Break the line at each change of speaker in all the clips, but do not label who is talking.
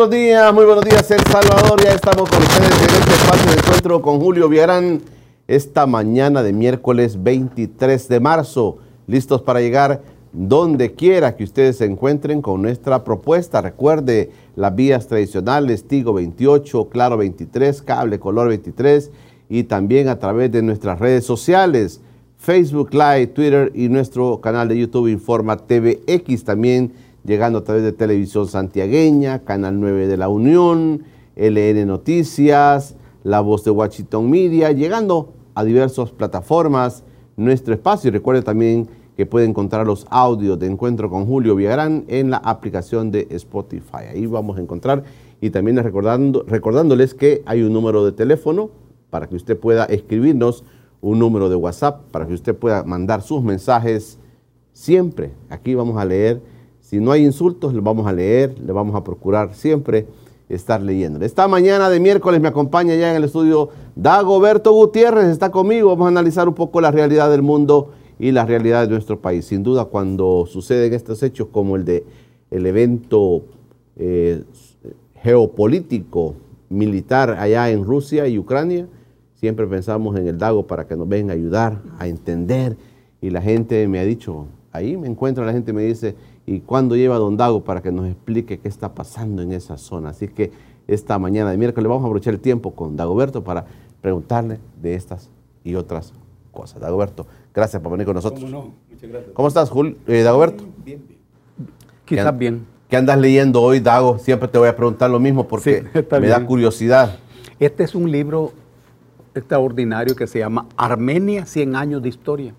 Buenos días, muy buenos días El Salvador. Ya estamos con ustedes en este espacio de encuentro con Julio Villarán esta mañana de miércoles 23 de marzo. Listos para llegar donde quiera que ustedes se encuentren con nuestra propuesta. Recuerde las vías tradicionales, Tigo 28, Claro 23, Cable Color 23 y también a través de nuestras redes sociales, Facebook Live, Twitter y nuestro canal de YouTube Informa TVX también llegando a través de Televisión Santiagueña, Canal 9 de la Unión, LN Noticias, La Voz de Washington Media, llegando a diversas plataformas, nuestro espacio. Y recuerde también que puede encontrar los audios de Encuentro con Julio Villarán en la aplicación de Spotify. Ahí vamos a encontrar y también recordando, recordándoles que hay un número de teléfono para que usted pueda escribirnos, un número de WhatsApp para que usted pueda mandar sus mensajes siempre. Aquí vamos a leer si no hay insultos, le vamos a leer, le vamos a procurar siempre estar leyendo. Esta mañana de miércoles me acompaña ya en el estudio Dagoberto Gutiérrez, está conmigo. Vamos a analizar un poco la realidad del mundo y la realidad de nuestro país. Sin duda, cuando suceden estos hechos como el de el evento eh, geopolítico militar allá en Rusia y Ucrania, siempre pensamos en el Dago para que nos venga a ayudar a entender. Y la gente me ha dicho, ahí me encuentro, la gente me dice, y cuándo lleva Don Dago para que nos explique qué está pasando en esa zona. Así que esta mañana de miércoles vamos a aprovechar el tiempo con Dagoberto para preguntarle de estas y otras cosas. Dagoberto, gracias por venir con nosotros.
¿Cómo no? Muchas gracias.
¿Cómo estás, Jul eh, Dagoberto?
Bien, bien.
Quizás
bien.
¿Qué andas leyendo hoy, Dago? Siempre te voy a preguntar lo mismo porque
Sí,
me da curiosidad.
Este es un libro extraordinario que se llama Armenia, 100 años de historia.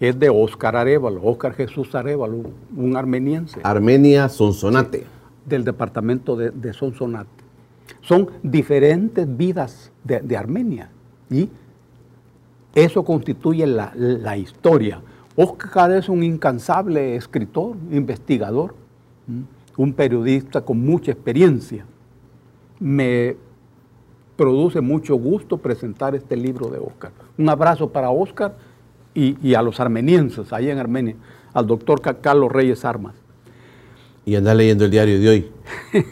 Es de Óscar Arevalo, Óscar Jesús Arevalo, un armeniense
Armenia Sonsonate.
del departamento de, de Sonsonate. Son diferentes vidas de, de Armenia y eso constituye la, la historia. Óscar es un incansable escritor, investigador, un periodista con mucha experiencia. Me produce mucho gusto presentar este libro de Óscar. Un abrazo para Óscar y, y a los armenienses ahí en Armenia, al doctor Ca- Carlos Reyes Armas.
Y andas leyendo el diario de hoy.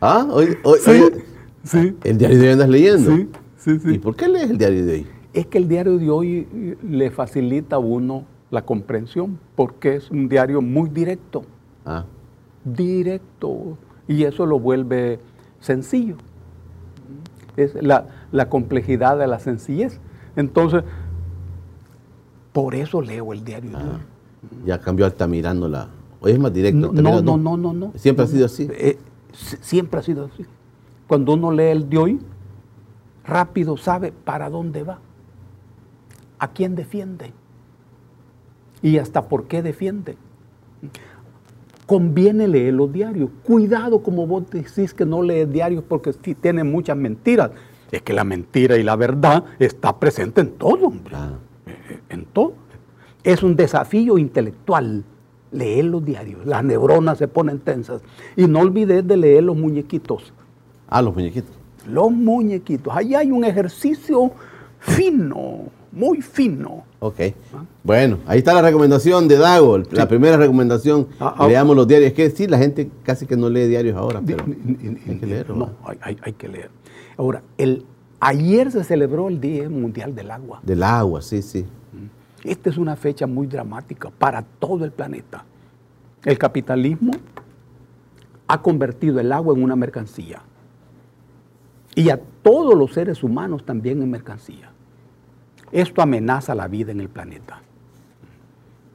¿Ah? Hoy, hoy- hoy-
sí.
¿El diario de hoy andas leyendo?
Sí, sí, sí.
¿Y por qué lees el diario de hoy?
Es que el diario de hoy eh, le facilita a uno la comprensión, porque es un diario muy directo,
Ah,
directo, y eso lo vuelve sencillo. Es la, la complejidad de la sencillez. Entonces, por eso leo el diario hoy.
ya cambió Altamirano la... Hoy es más directo.
No, no, no, no, no.
Siempre ha sido así.
Eh, si- siempre ha sido así. Cuando uno lee el de hoy, rápido sabe para dónde va, a quién defiende y hasta por qué defiende. Conviene leer los diarios. Cuidado como vos decís que no lees diarios porque tienen muchas mentiras. Es que la mentira y la verdad está presente en todo, hombre.
Ah,
Eh, en todo. Es un desafío intelectual leer los diarios. Las neuronas se ponen tensas. Y no olvides de leer los muñequitos.
ah, los muñequitos.
Los muñequitos. Ahí hay un ejercicio fino, muy fino.
Ok. Bueno, ahí está la recomendación de Dago. La primera recomendación,
Ah, ah.
leamos los diarios. Es que sí, la gente casi que no lee diarios ahora, pero hay que leerlo.
No, hay, hay- hay que leer. Ahora, el, ayer se celebró el Día Mundial del Agua.
Del agua, sí, sí.
Esta es una fecha muy dramática para todo el planeta. El capitalismo ha convertido el agua en una mercancía y a todos los seres humanos también en mercancía. Esto amenaza la vida en el planeta.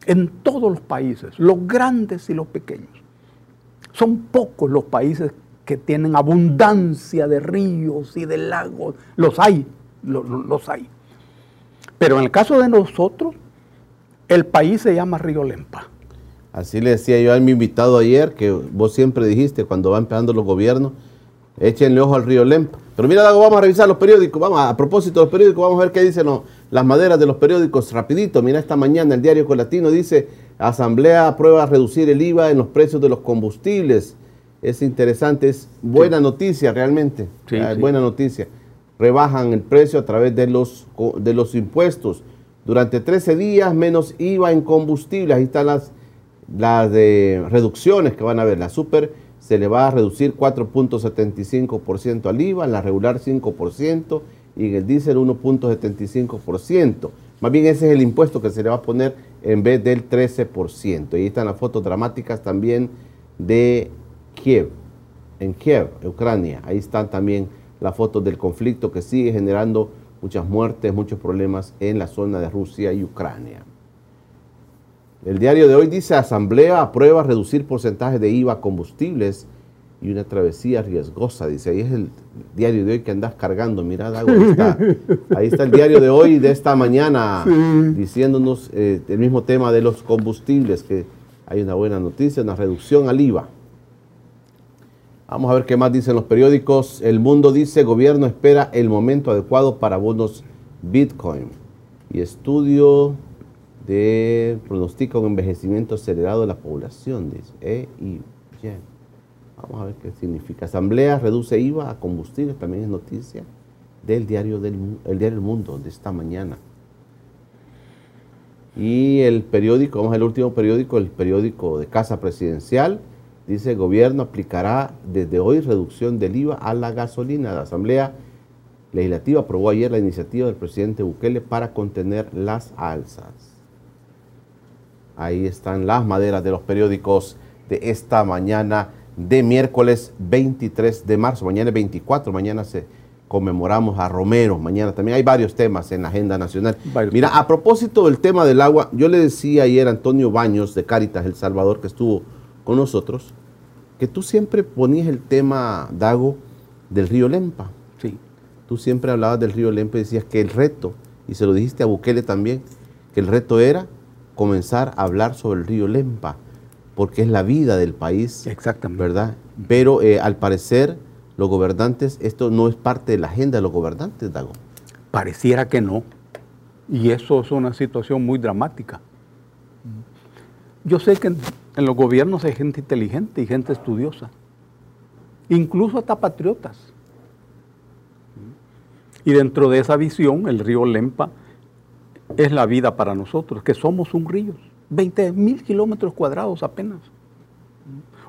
En todos los países, los grandes y los pequeños. Son pocos los países que tienen abundancia de ríos y de lagos. Los hay, los, hay. Pero en el caso de nosotros, el país se llama Río Lempa.
Así le decía yo a mi invitado ayer, que vos siempre dijiste cuando van empezando los gobiernos, échenle ojo al río Lempa. Pero mira, vamos a revisar los periódicos. Vamos, a propósito de los periódicos, vamos a ver qué dicen las maderas de los periódicos. Rapidito, mira, esta mañana el diario Colatino dice, Asamblea aprueba reducir el IVA en los precios de los combustibles. Es interesante, es buena noticia realmente. Sí, ah, buena noticia. Rebajan el precio a través de los, de los impuestos. Durante 13 días menos IVA en combustibles. Ahí están las las de reducciones que van a ver, la super se le va a reducir 4.75% al IVA, en la regular 5% y en el diésel 1.75%. Más bien ese es el impuesto que se le va a poner en vez del 13%. Y ahí están las fotos dramáticas también de Kiev, en Kiev, Ucrania. Ahí están también las fotos del conflicto que sigue generando muchas muertes, muchos problemas en la zona de Rusia y Ucrania. El diario de hoy dice, Asamblea aprueba reducir porcentaje de IVA a combustibles y una travesía riesgosa. Dice, ahí es el diario de hoy que andas cargando. Mirad, ahí está. Ahí está el diario de hoy de esta mañana diciéndonos eh, el mismo tema de los combustibles, que hay una buena noticia, una reducción al IVA. Vamos a ver qué más dicen los periódicos. El Mundo dice, gobierno espera el momento adecuado para bonos Bitcoin. Y estudio de pronostica un envejecimiento acelerado de la población, dice. E y Vamos a ver qué significa. Asamblea reduce IVA a combustibles, también es noticia del diario del el diario El Mundo de esta mañana. Y el periódico, vamos al último periódico, el periódico de Casa Presidencial, dice gobierno aplicará desde hoy reducción del IVA a la gasolina. La Asamblea Legislativa aprobó ayer la iniciativa del presidente Bukele para contener las alzas. Ahí están las maderas de los periódicos de esta mañana de miércoles 23 de marzo. Mañana es 24, mañana se conmemoramos a Romero. Mañana también hay varios temas en la agenda nacional. Mira, a propósito del tema del agua, yo le decía ayer a Antonio Baños de Cáritas El Salvador, que estuvo con nosotros, que tú siempre ponías el tema, Dago, del río Lempa.
Sí.
Tú siempre hablabas del río Lempa y decías que el reto, y se lo dijiste a Bukele también, que el reto era comenzar a hablar sobre el río Lempa, porque es la vida del país.
Exactamente.
¿Verdad? Pero eh, al parecer, los gobernantes, esto no es parte de la agenda de los gobernantes, Dago.
Pareciera que no. Y eso es una situación muy dramática. Yo sé que en, los gobiernos hay gente inteligente y gente estudiosa, incluso hasta patriotas. Y dentro de esa visión, el río Lempa es la vida para nosotros, que somos un río, 20 mil kilómetros cuadrados apenas.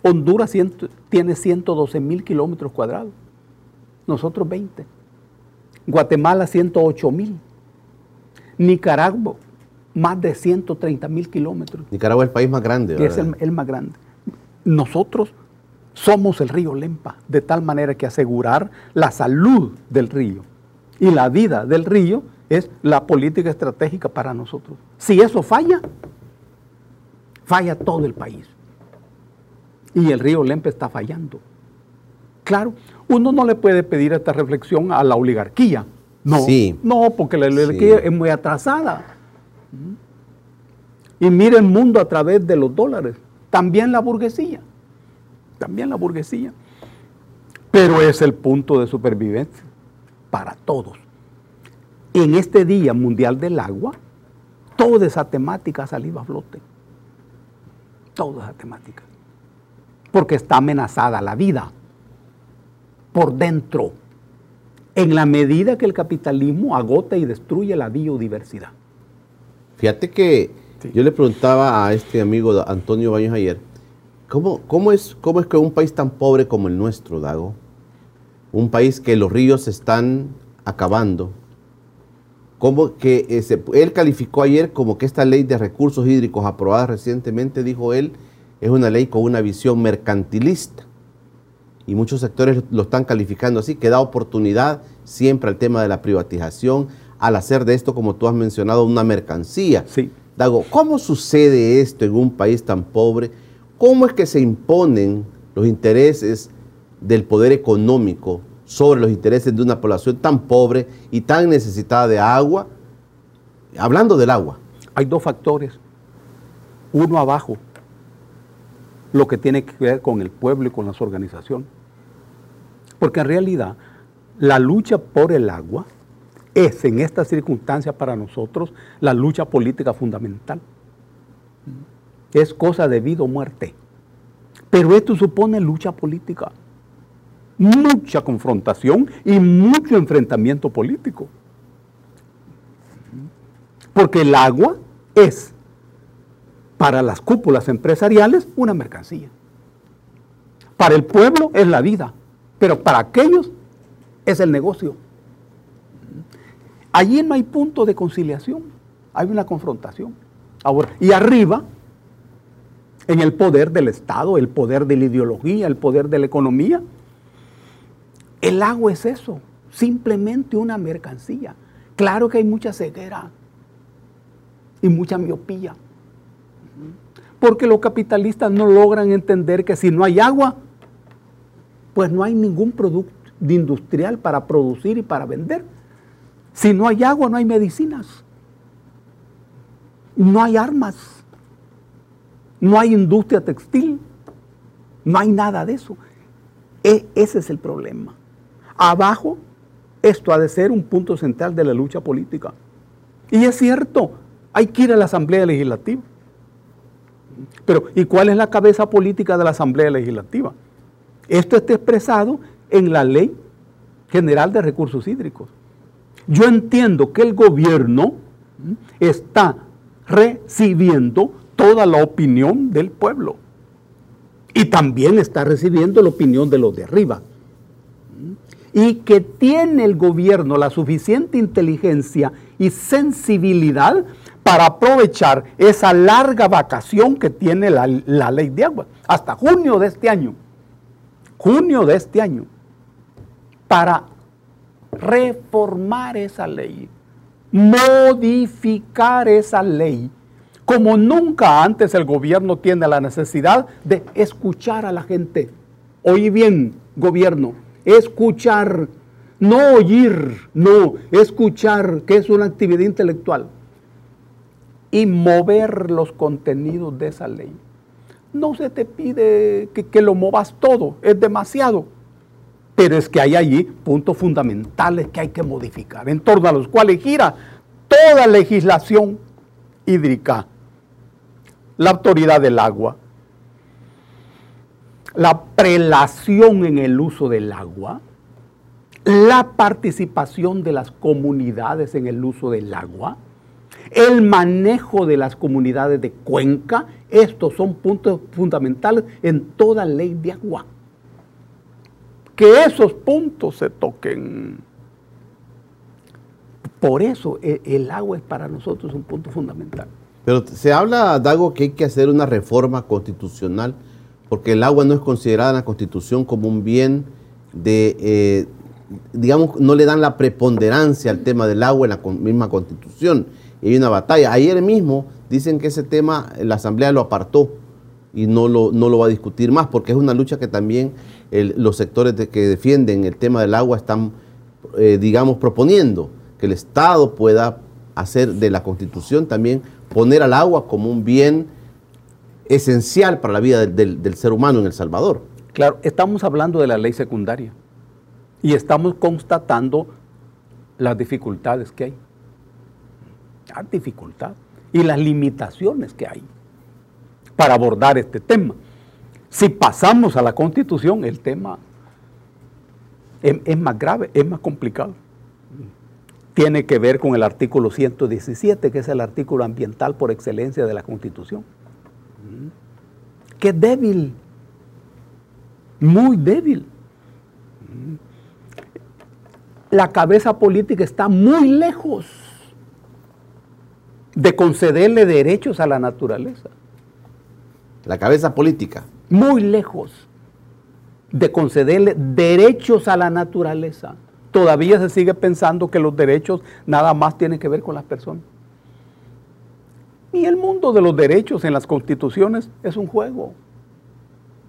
Honduras tiene 112 mil kilómetros cuadrados, nosotros 20. Guatemala 108 mil. Nicaragua más de 130 mil kilómetros.
Nicaragua es el país más grande.
Es el, el más grande. Nosotros somos el río Lempa, de tal manera que asegurar la salud del río y la vida del río es la política estratégica para nosotros. Si eso falla, falla todo el país. Y el río Lempe está fallando. Claro, uno no le puede pedir esta reflexión a la oligarquía. No, no porque la oligarquía es muy atrasada. Y mira el mundo a través de los dólares. También la burguesía. También la burguesía. Pero es el punto de supervivencia para todos en este Día Mundial del Agua, toda esa temática ha salido a flote. Toda esa temática. Porque está amenazada la vida por dentro, en la medida que el capitalismo agota y destruye la biodiversidad.
Fíjate que yo le preguntaba a este amigo Antonio Baños ayer, ¿cómo, cómo, es, ¿cómo es que un país tan pobre como el nuestro, Dago, un país que los ríos están acabando, como que eh, él calificó ayer como que esta ley de recursos hídricos aprobada recientemente, dijo él, es una ley con una visión mercantilista. Y muchos sectores lo están calificando así, que da oportunidad siempre al tema de la privatización, al hacer de esto, como tú has mencionado, una mercancía.
Sí.
Dago, ¿cómo sucede esto en un país tan pobre? ¿Cómo es que se imponen los intereses del poder económico sobre los intereses de una población tan pobre y tan necesitada de agua? Hablando del agua.
Hay dos factores. Uno abajo, lo que tiene que ver con el pueblo y con las organizaciones. Porque en realidad la lucha por el agua es en esta circunstancia para nosotros la lucha política fundamental. Es cosa de vida o muerte. Pero esto supone lucha política, mucha confrontación y mucho enfrentamiento político. Porque el agua es, para las cúpulas empresariales, una mercancía. Para el pueblo es la vida, pero para aquellos es el negocio. Allí no hay punto de conciliación, hay una confrontación. Y arriba, en el poder del Estado, el poder de la ideología, el poder de la economía, el agua es eso, simplemente una mercancía. Claro que hay mucha ceguera y mucha miopía. Porque los capitalistas no logran entender que si no hay agua, pues no hay ningún producto industrial para producir y para vender. Si no hay agua, no hay medicinas. No hay armas. No hay industria textil. No hay nada de eso. E- ese es el problema. Abajo, esto ha de ser un punto central de la lucha política. Y es cierto, hay que ir a la Asamblea Legislativa. Pero, ¿y cuál es la cabeza política de la Asamblea Legislativa? Esto está expresado en la Ley General de Recursos Hídricos. Yo entiendo que el gobierno está recibiendo toda la opinión del pueblo y también está recibiendo la opinión de los de arriba. Y que tiene el gobierno la suficiente inteligencia y sensibilidad para aprovechar esa larga vacación que tiene la, la ley de agua, hasta junio de este año. Junio de este año. Para reformar esa ley, modificar esa ley, como nunca antes el gobierno tiene la necesidad de escuchar a la gente. Oí bien, gobierno, escuchar, no oír, no, escuchar, que es una actividad intelectual, y mover los contenidos de esa ley. No se te pide que, que lo movas todo, es demasiado. Pero es que hay allí puntos fundamentales que hay que modificar, en torno a los cuales gira toda legislación hídrica, la autoridad del agua, la prelación en el uso del agua, la participación de las comunidades en el uso del agua, el manejo de las comunidades de cuenca, estos son puntos fundamentales en toda ley de agua que esos puntos se toquen. Por eso e- el agua es para nosotros un punto fundamental.
Pero se habla, Dago, que hay que hacer una reforma constitucional, porque el agua no es considerada en la Constitución como un bien de, eh, digamos, no le dan la preponderancia al tema del agua en la misma Constitución. Y hay una batalla. Ayer mismo dicen que ese tema la Asamblea lo apartó y no lo, no lo va a discutir más, porque es una lucha que también los sectores que defienden el tema del agua están, eh, digamos, proponiendo que el Estado pueda hacer de la Constitución también poner al agua como un bien esencial para la vida del, del- ser humano en El Salvador.
Claro, estamos hablando de la ley secundaria y estamos constatando las dificultades que hay. La dificultad y las limitaciones que hay para abordar este tema. Si pasamos a la constitución, el tema es, es más grave, es más complicado. Tiene que ver con el artículo 117, que es el artículo ambiental por excelencia de la constitución. Es débil, muy débil. La cabeza política está muy lejos de concederle derechos a la naturaleza.
La cabeza política.
Muy lejos de concederle derechos a la naturaleza. Todavía se sigue pensando que los derechos nada más tienen que ver con las personas. Y el mundo de los derechos en las constituciones es un juego.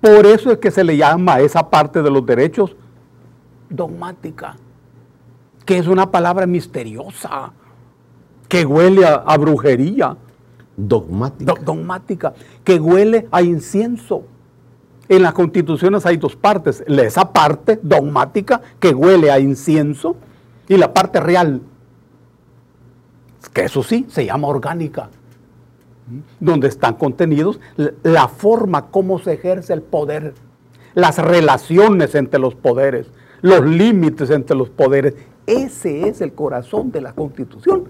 Por eso es que se le llama a esa parte de los derechos dogmática, que es una palabra misteriosa, que huele a, brujería.
Dogmática.
dogmática, que huele a incienso. En las constituciones hay dos partes, esa parte dogmática que huele a incienso y la parte real, que eso sí se llama orgánica, donde están contenidos la forma como se ejerce el poder, las relaciones entre los poderes, los límites entre los poderes. Ese es el corazón de la constitución.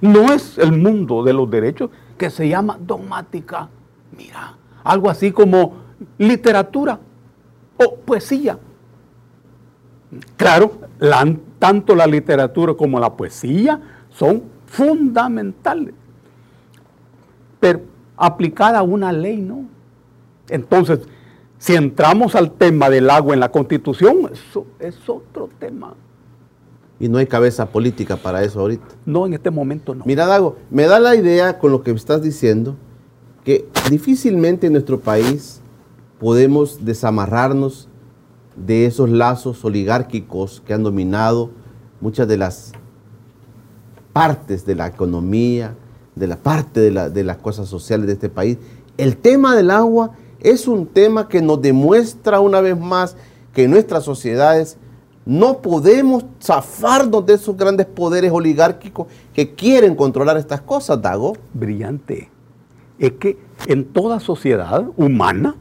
No es el mundo de los derechos que se llama dogmática. Mira, algo así como literatura o poesía. Claro, tanto la literatura como la poesía son fundamentales pero aplicada a una ley, ¿no? Entonces, si entramos al tema del agua en la constitución, eso es otro tema.
Y no hay cabeza política para eso ahorita.
No, en este momento no.
Mira, Dago, me da la idea con lo que me estás diciendo que difícilmente en nuestro país podemos desamarrarnos de esos lazos oligárquicos que han dominado muchas de las partes de la economía, de la parte de, las cosas sociales de este país. El tema del agua es un tema que nos demuestra una vez más que nuestras sociedades no podemos zafarnos de esos grandes poderes oligárquicos que quieren controlar estas cosas, Dago.
Brillante. Es que en toda sociedad humana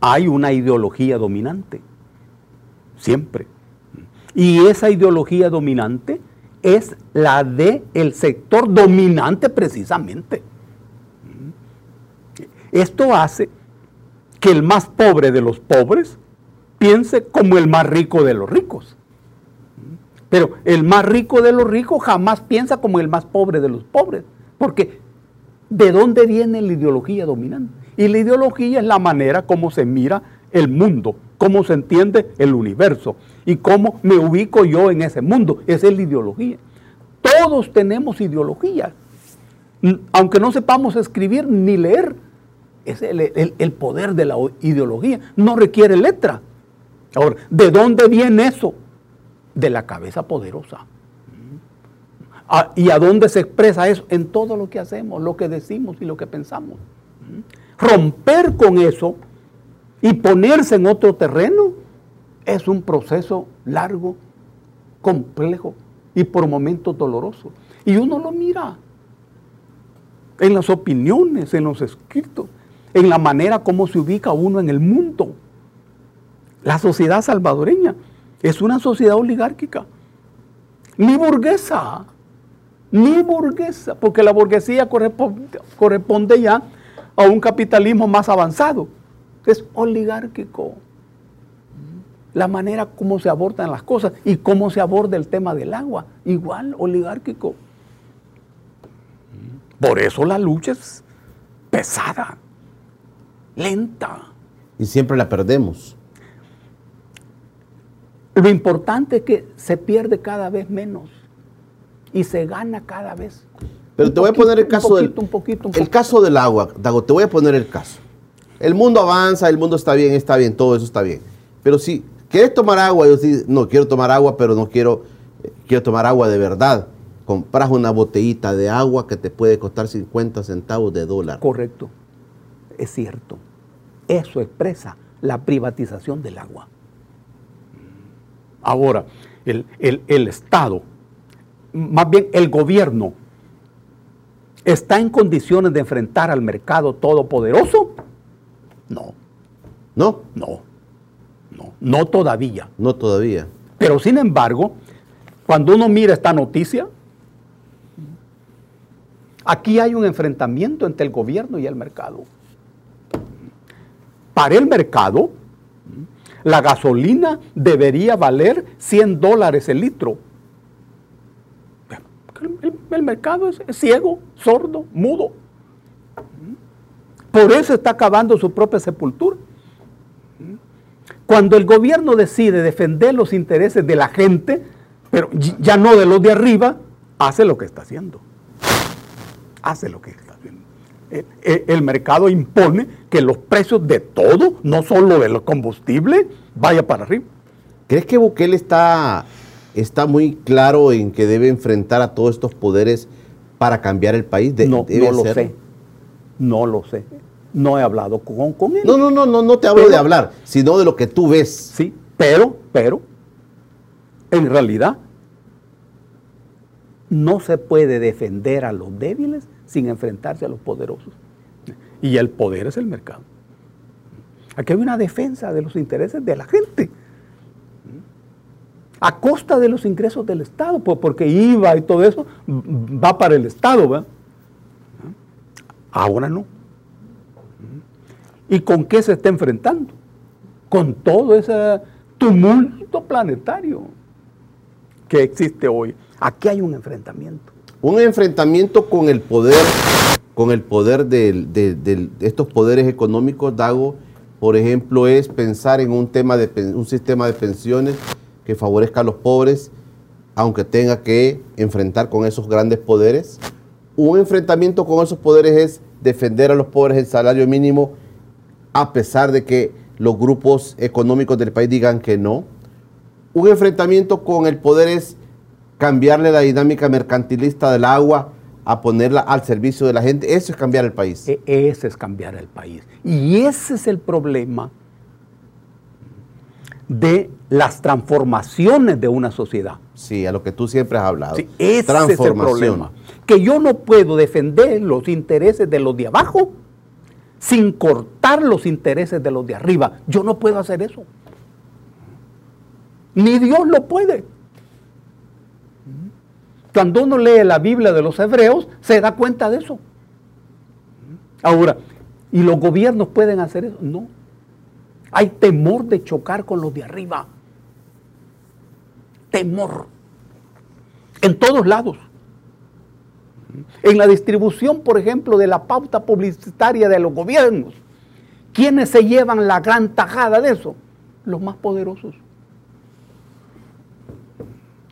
hay una ideología dominante. Siempre. Y esa ideología dominante es la de el sector dominante precisamente. Esto hace que el más pobre de los pobres piense como el más rico de los ricos. Pero el más rico de los ricos jamás piensa como el más pobre de los pobres. Porque ¿de dónde viene la ideología dominante? Y la ideología es la manera como se mira el mundo, cómo se entiende el universo y cómo me ubico yo en ese mundo. Esa es la ideología. Todos tenemos ideología. Aunque no sepamos escribir ni leer, es el, poder de la ideología. No requiere letra. Ahora, ¿de dónde viene eso? De la cabeza poderosa. Ah, ¿Y a dónde se expresa eso? En todo lo que hacemos, lo que decimos y lo que pensamos. Romper con eso y ponerse en otro terreno es un proceso largo, complejo y por momentos doloroso. Y uno lo mira en las opiniones, en los escritos, en la manera como se ubica uno en el mundo. La sociedad salvadoreña es una sociedad oligárquica, ni burguesa, ni burguesa, porque la burguesía corresponde, ya a un capitalismo más avanzado, es oligárquico la manera como se abordan las cosas y cómo se aborda el tema del agua, igual oligárquico. Por eso la lucha es pesada, lenta.
Y siempre la perdemos.
Lo importante es que se pierde cada vez menos y se gana cada vez.
Pero te voy a poner el caso del el caso del agua, Dago, te voy a poner el caso. El mundo avanza, el mundo está bien, está bien, todo eso está bien. Pero si ¿Quieres tomar agua? Yo sí, no, quiero tomar agua, pero no quiero, quiero tomar agua de verdad. Compras una botellita de agua que te puede costar 50 centavos de dólar.
Correcto, es cierto. Eso expresa la privatización del agua. Ahora, el, el Estado, más bien el gobierno, ¿está en condiciones de enfrentar al mercado todopoderoso? No.
¿No?
No. No, todavía.
No todavía.
Pero sin embargo, cuando uno mira esta noticia, aquí hay un enfrentamiento entre el gobierno y el mercado. Para el mercado, la gasolina debería valer 100 dólares el litro. El mercado es, ciego, sordo, mudo. Por eso está acabando su propia sepultura. Cuando el gobierno decide defender los intereses de la gente, pero ya no de los de arriba, hace lo que está haciendo. Hace lo que. El, el- el mercado impone que los precios de todo, no solo de los combustibles, vaya para arriba.
¿Crees que Bukele está, está muy claro en que debe enfrentar a todos estos poderes para cambiar el país? De-
no, no lo sé. No lo sé. No he hablado con, con él.
No, no, no, no, no te hablo
Pero-
de hablar, sino de lo que tú ves.
Sí, pero, pero, en realidad, no se puede defender a los débiles sin enfrentarse a los poderosos. Y el poder es el mercado. Aquí hay una defensa de los intereses de la gente. A costa de los ingresos del Estado, pues, porque IVA y todo eso va para el Estado, ¿verdad? Ahora no. ¿Y con qué se está enfrentando? Con todo ese tumulto planetario que existe hoy. Aquí hay un enfrentamiento.
Un enfrentamiento con el poder, con el poder de, estos poderes económicos, Dago, por ejemplo, es pensar en un tema de un sistema de pensiones que favorezca a los pobres, aunque tenga que enfrentar con esos grandes poderes. Un enfrentamiento con esos poderes es defender a los pobres el salario mínimo, a pesar de que los grupos económicos del país digan que no. Un enfrentamiento con el poder es cambiarle la dinámica mercantilista del agua a ponerla al servicio de la gente. Eso es cambiar el país.
E- Ese es cambiar el país. Y ese es el problema de las transformaciones de una sociedad.
Sí, a lo que tú siempre has hablado.
Sí, ese es el problema. Que yo no puedo defender los intereses de los de abajo sin cortar los intereses de los de arriba. Yo no puedo hacer eso. Ni Dios lo puede. Cuando uno lee la Biblia de los hebreos, se da cuenta de eso. Ahora, ¿y los gobiernos pueden hacer eso? No. Hay temor de chocar con los de arriba. Temor. En todos lados. En la distribución, por ejemplo, de la pauta publicitaria de los gobiernos. ¿Quiénes se llevan la gran tajada de eso? Los más poderosos.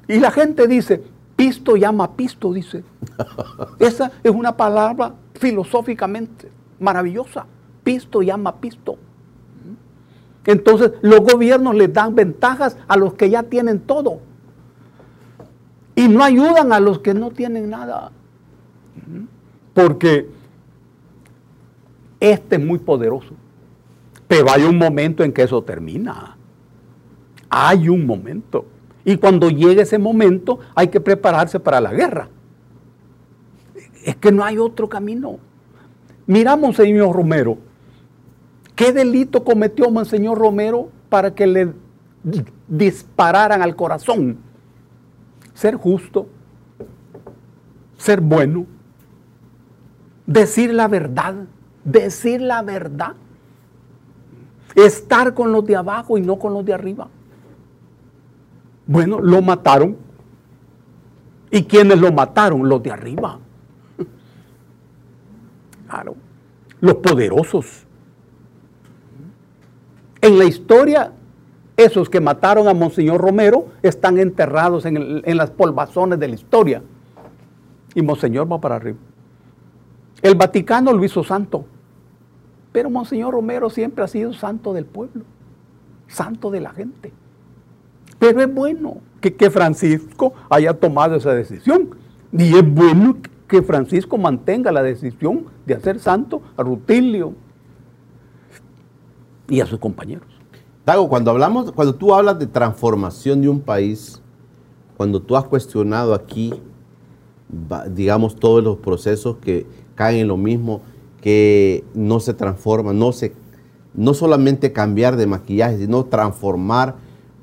Y la gente dice, pisto llama pisto, dice. Esa es una palabra filosóficamente maravillosa. Pisto llama pisto. Entonces los gobiernos les dan ventajas a los que ya tienen todo. Y no ayudan a los que no tienen nada. Porque este es muy poderoso. Pero hay un momento en que eso termina. Hay un momento. Y cuando llegue ese momento hay que prepararse para la guerra. Es que no hay otro camino. Miramos, señor Romero, ¿qué delito cometió Monseñor Romero para que le di- dispararan al corazón? Ser justo, ser bueno, decir la verdad, decir la verdad, estar con los de abajo y no con los de arriba. Bueno, lo mataron. ¿Y quiénes lo mataron? Los de arriba. Claro, los poderosos. En la historia, esos que mataron a Monseñor Romero están enterrados en, las polvazones de la historia. Y Monseñor va para arriba. El Vaticano lo hizo santo. Pero Monseñor Romero siempre ha sido santo del pueblo, santo de la gente. Pero es bueno que, Francisco haya tomado esa decisión. Y es bueno que Francisco mantenga la decisión de hacer santo a Rutilio y a sus compañeros.
Dago, cuando hablamos, cuando tú hablas de transformación de un país, cuando tú has cuestionado aquí, digamos, todos los procesos que caen en lo mismo, que no se transforman, no se, no solamente cambiar de maquillaje, sino transformar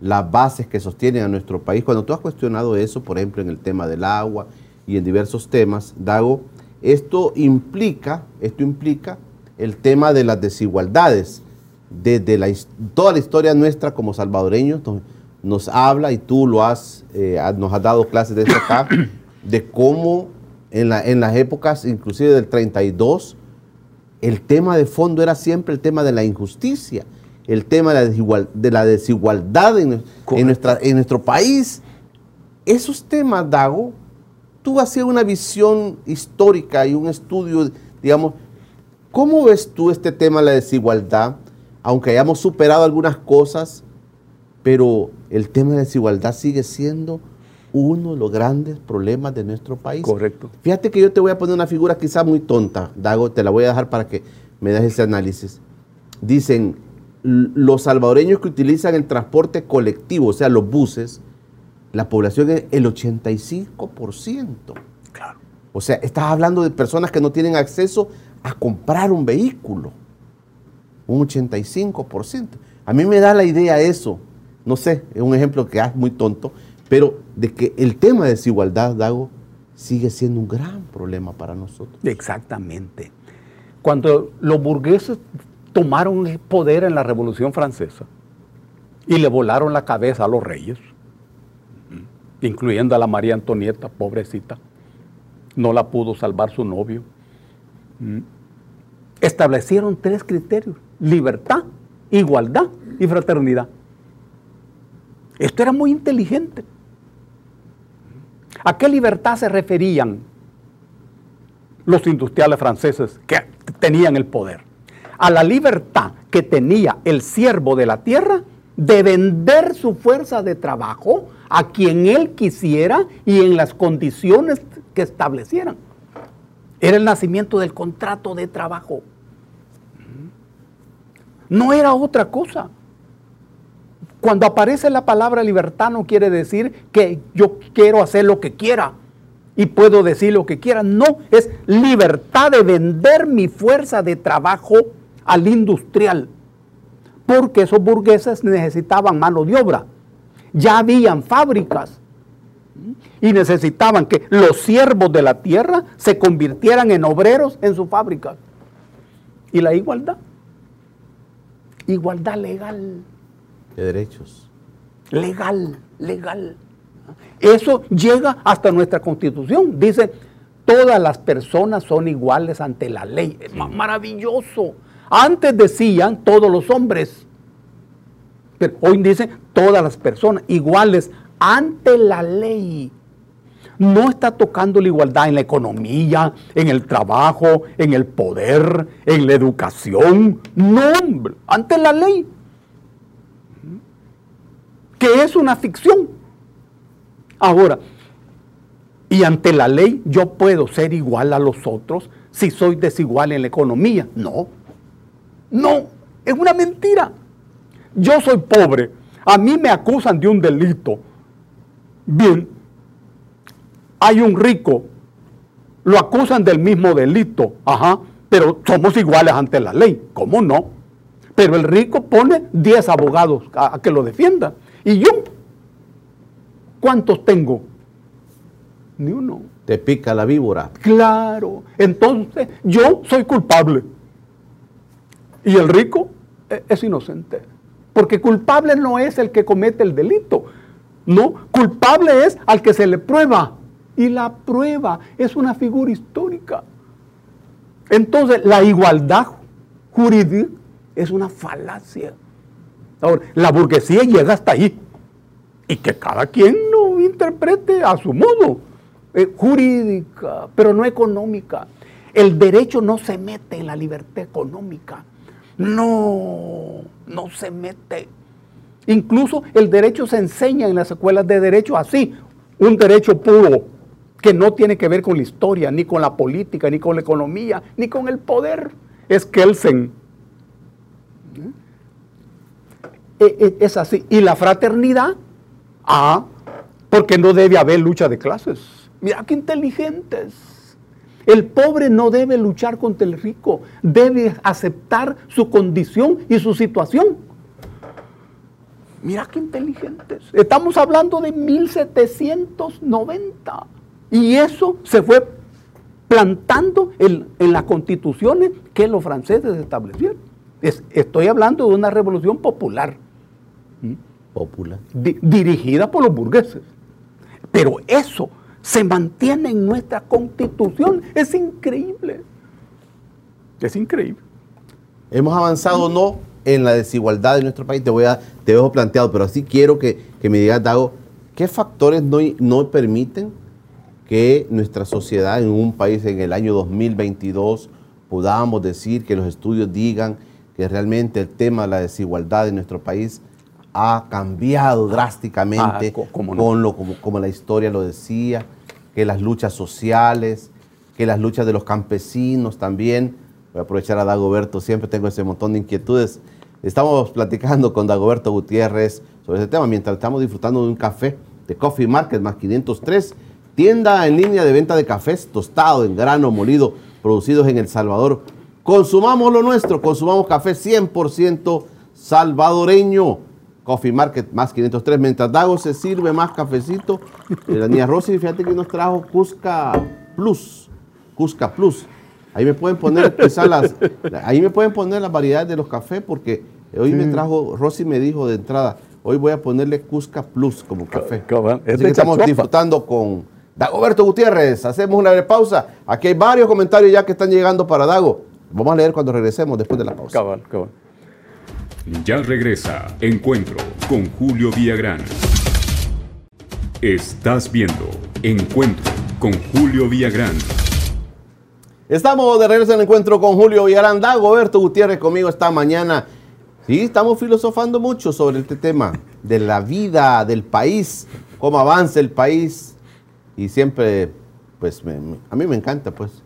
las bases que sostienen a nuestro país. Cuando tú has cuestionado eso, por ejemplo, en el tema del agua y en diversos temas, Dago, esto implica, esto implica el tema de las desigualdades. Desde la, toda la historia nuestra como salvadoreños nos, nos habla, y tú lo has, eh, nos has dado clases de eso acá, de cómo en, la- en las épocas inclusive del 32, el tema de fondo era siempre el tema de la injusticia, el tema de la, desigual- de la desigualdad en, nuestra, en nuestro país. Esos temas, Dago, tú hacías una visión histórica y un estudio, digamos, ¿cómo ves tú este tema de la desigualdad? Aunque hayamos superado algunas cosas, pero el tema de la desigualdad sigue siendo uno de los grandes problemas de nuestro país.
Correcto.
Fíjate que yo te voy a poner una figura quizá muy tonta, Dago, te la voy a dejar para que me des ese análisis. Dicen, los salvadoreños que utilizan el transporte colectivo, o sea, los buses, la población es el 85%.
Claro.
O sea, estás hablando de personas que no tienen acceso a comprar un vehículo. Un 85%. A mí me da la idea eso. No sé, es un ejemplo que es muy tonto, pero de que el tema de desigualdad, Dago, sigue siendo un gran problema para nosotros.
Exactamente. Cuando los burgueses tomaron el poder en la Revolución Francesa y le volaron la cabeza a los reyes, incluyendo a la María Antonieta, pobrecita, no la pudo salvar su novio, mm, establecieron tres criterios, libertad, igualdad y fraternidad. Esto era muy inteligente. ¿A qué libertad se referían los industriales franceses que tenían el poder? A la libertad que tenía el siervo de la tierra de vender su fuerza de trabajo a quien él quisiera y en las condiciones que establecieran. Era el nacimiento del contrato de trabajo. No era otra cosa. Cuando aparece la palabra libertad no quiere decir que yo quiero hacer lo que quiera y puedo decir lo que quiera. No, es libertad de vender mi fuerza de trabajo al industrial. Porque esos burgueses necesitaban mano de obra. Ya habían fábricas y necesitaban que los siervos de la tierra se convirtieran en obreros en sus fábricas. Y la igualdad. Igualdad legal
De derechos.
legal, legal. Eso llega hasta nuestra constitución. Dice, todas las personas son iguales ante la ley. Es ma- maravilloso. Antes decían todos los hombres. Pero hoy dicen todas las personas iguales ante la ley. No está tocando la igualdad en la economía, en el trabajo, en el poder, en la educación. No, hombre, ante la ley que es una ficción. Ahora, y ante la ley yo puedo ser igual a los otros si soy desigual en la economía. No, no, es una mentira. Yo soy pobre, a mí me acusan de un delito. Bien, hay un rico, lo acusan del mismo delito, ajá, pero somos iguales ante la ley, ¿cómo no? Pero el rico pone 10 abogados a, a que lo defiendan. ¿Y yo? ¿Cuántos tengo? Ni uno.
Te pica la víbora.
Claro. Entonces, yo soy culpable. Y el rico eh, es inocente. Porque culpable no es el que comete el delito. No, culpable es al que se le prueba. Y la prueba es una figura histórica. Entonces, la igualdad jurídica es una falacia. Ahora, la burguesía llega hasta ahí. Y que cada quien lo interprete a su modo. Eh, jurídica, pero no económica. El derecho no se mete en la libertad económica. No, no se mete. Incluso el derecho se enseña en las escuelas de derecho así, un derecho puro, que no tiene que ver con la historia, ni con la política, ni con la economía, ni con el poder. Es Kelsen. Eh, eh, Es así. Y la fraternidad, ah, porque no debe haber lucha de clases. Mira qué inteligentes. El pobre no debe luchar contra el rico, debe aceptar su condición y su situación. Mira qué inteligentes. Estamos hablando de 1790. Y eso se fue plantando en, en las constituciones que los franceses establecieron. Es- estoy hablando de una revolución popular
Popular.
di- dirigida por los burgueses. Pero eso se mantiene en nuestra constitución. Es increíble. Es increíble.
¿Hemos avanzado no en la desigualdad de nuestro país? Te voy a, te dejo planteado, pero así quiero que, que me digas, Dago, ¿qué factores no, no permiten que nuestra sociedad en un país en el año 2022 podamos decir que los estudios digan que realmente el tema de la desigualdad en nuestro país ha cambiado drásticamente
Ah,
con lo, como, como la historia lo decía, que las luchas sociales, que las luchas de los campesinos también. Voy a aprovechar a Dagoberto, siempre tengo ese montón de inquietudes. Estamos platicando con Dagoberto Gutiérrez sobre ese tema mientras estamos disfrutando de un café de Coffee Market más 503, tienda en línea de venta de cafés tostado en grano molido, producidos en El Salvador. Consumamos lo nuestro, consumamos café 100% salvadoreño. Coffee Market más 503. Mientras Dago se sirve más cafecito, eh, la niña Rosy, fíjate que nos trajo Cusca Plus. Cusca Plus. Ahí me pueden poner quizás las, ahí me pueden poner las variedades de los cafés porque hoy me trajo, Rosy me dijo de entrada, hoy voy a ponerle Cusca Plus como café. Así que estamos disfrutando con Dagoberto Gutiérrez. Hacemos una breve pausa. Aquí hay varios comentarios ya que están llegando para Dago. Vamos a leer cuando regresemos después de la pausa.
Cabal, cabal.
Ya regresa Encuentro con Julio Villagrán. Estás viendo Encuentro con Julio Villagrán.
Estamos de regreso en encuentro con Julio Villarán, Dagoberto Gutiérrez conmigo esta mañana. Sí, estamos filosofando mucho sobre este tema de la vida del país, cómo avanza el país. Y siempre, pues, a mí me encanta, pues,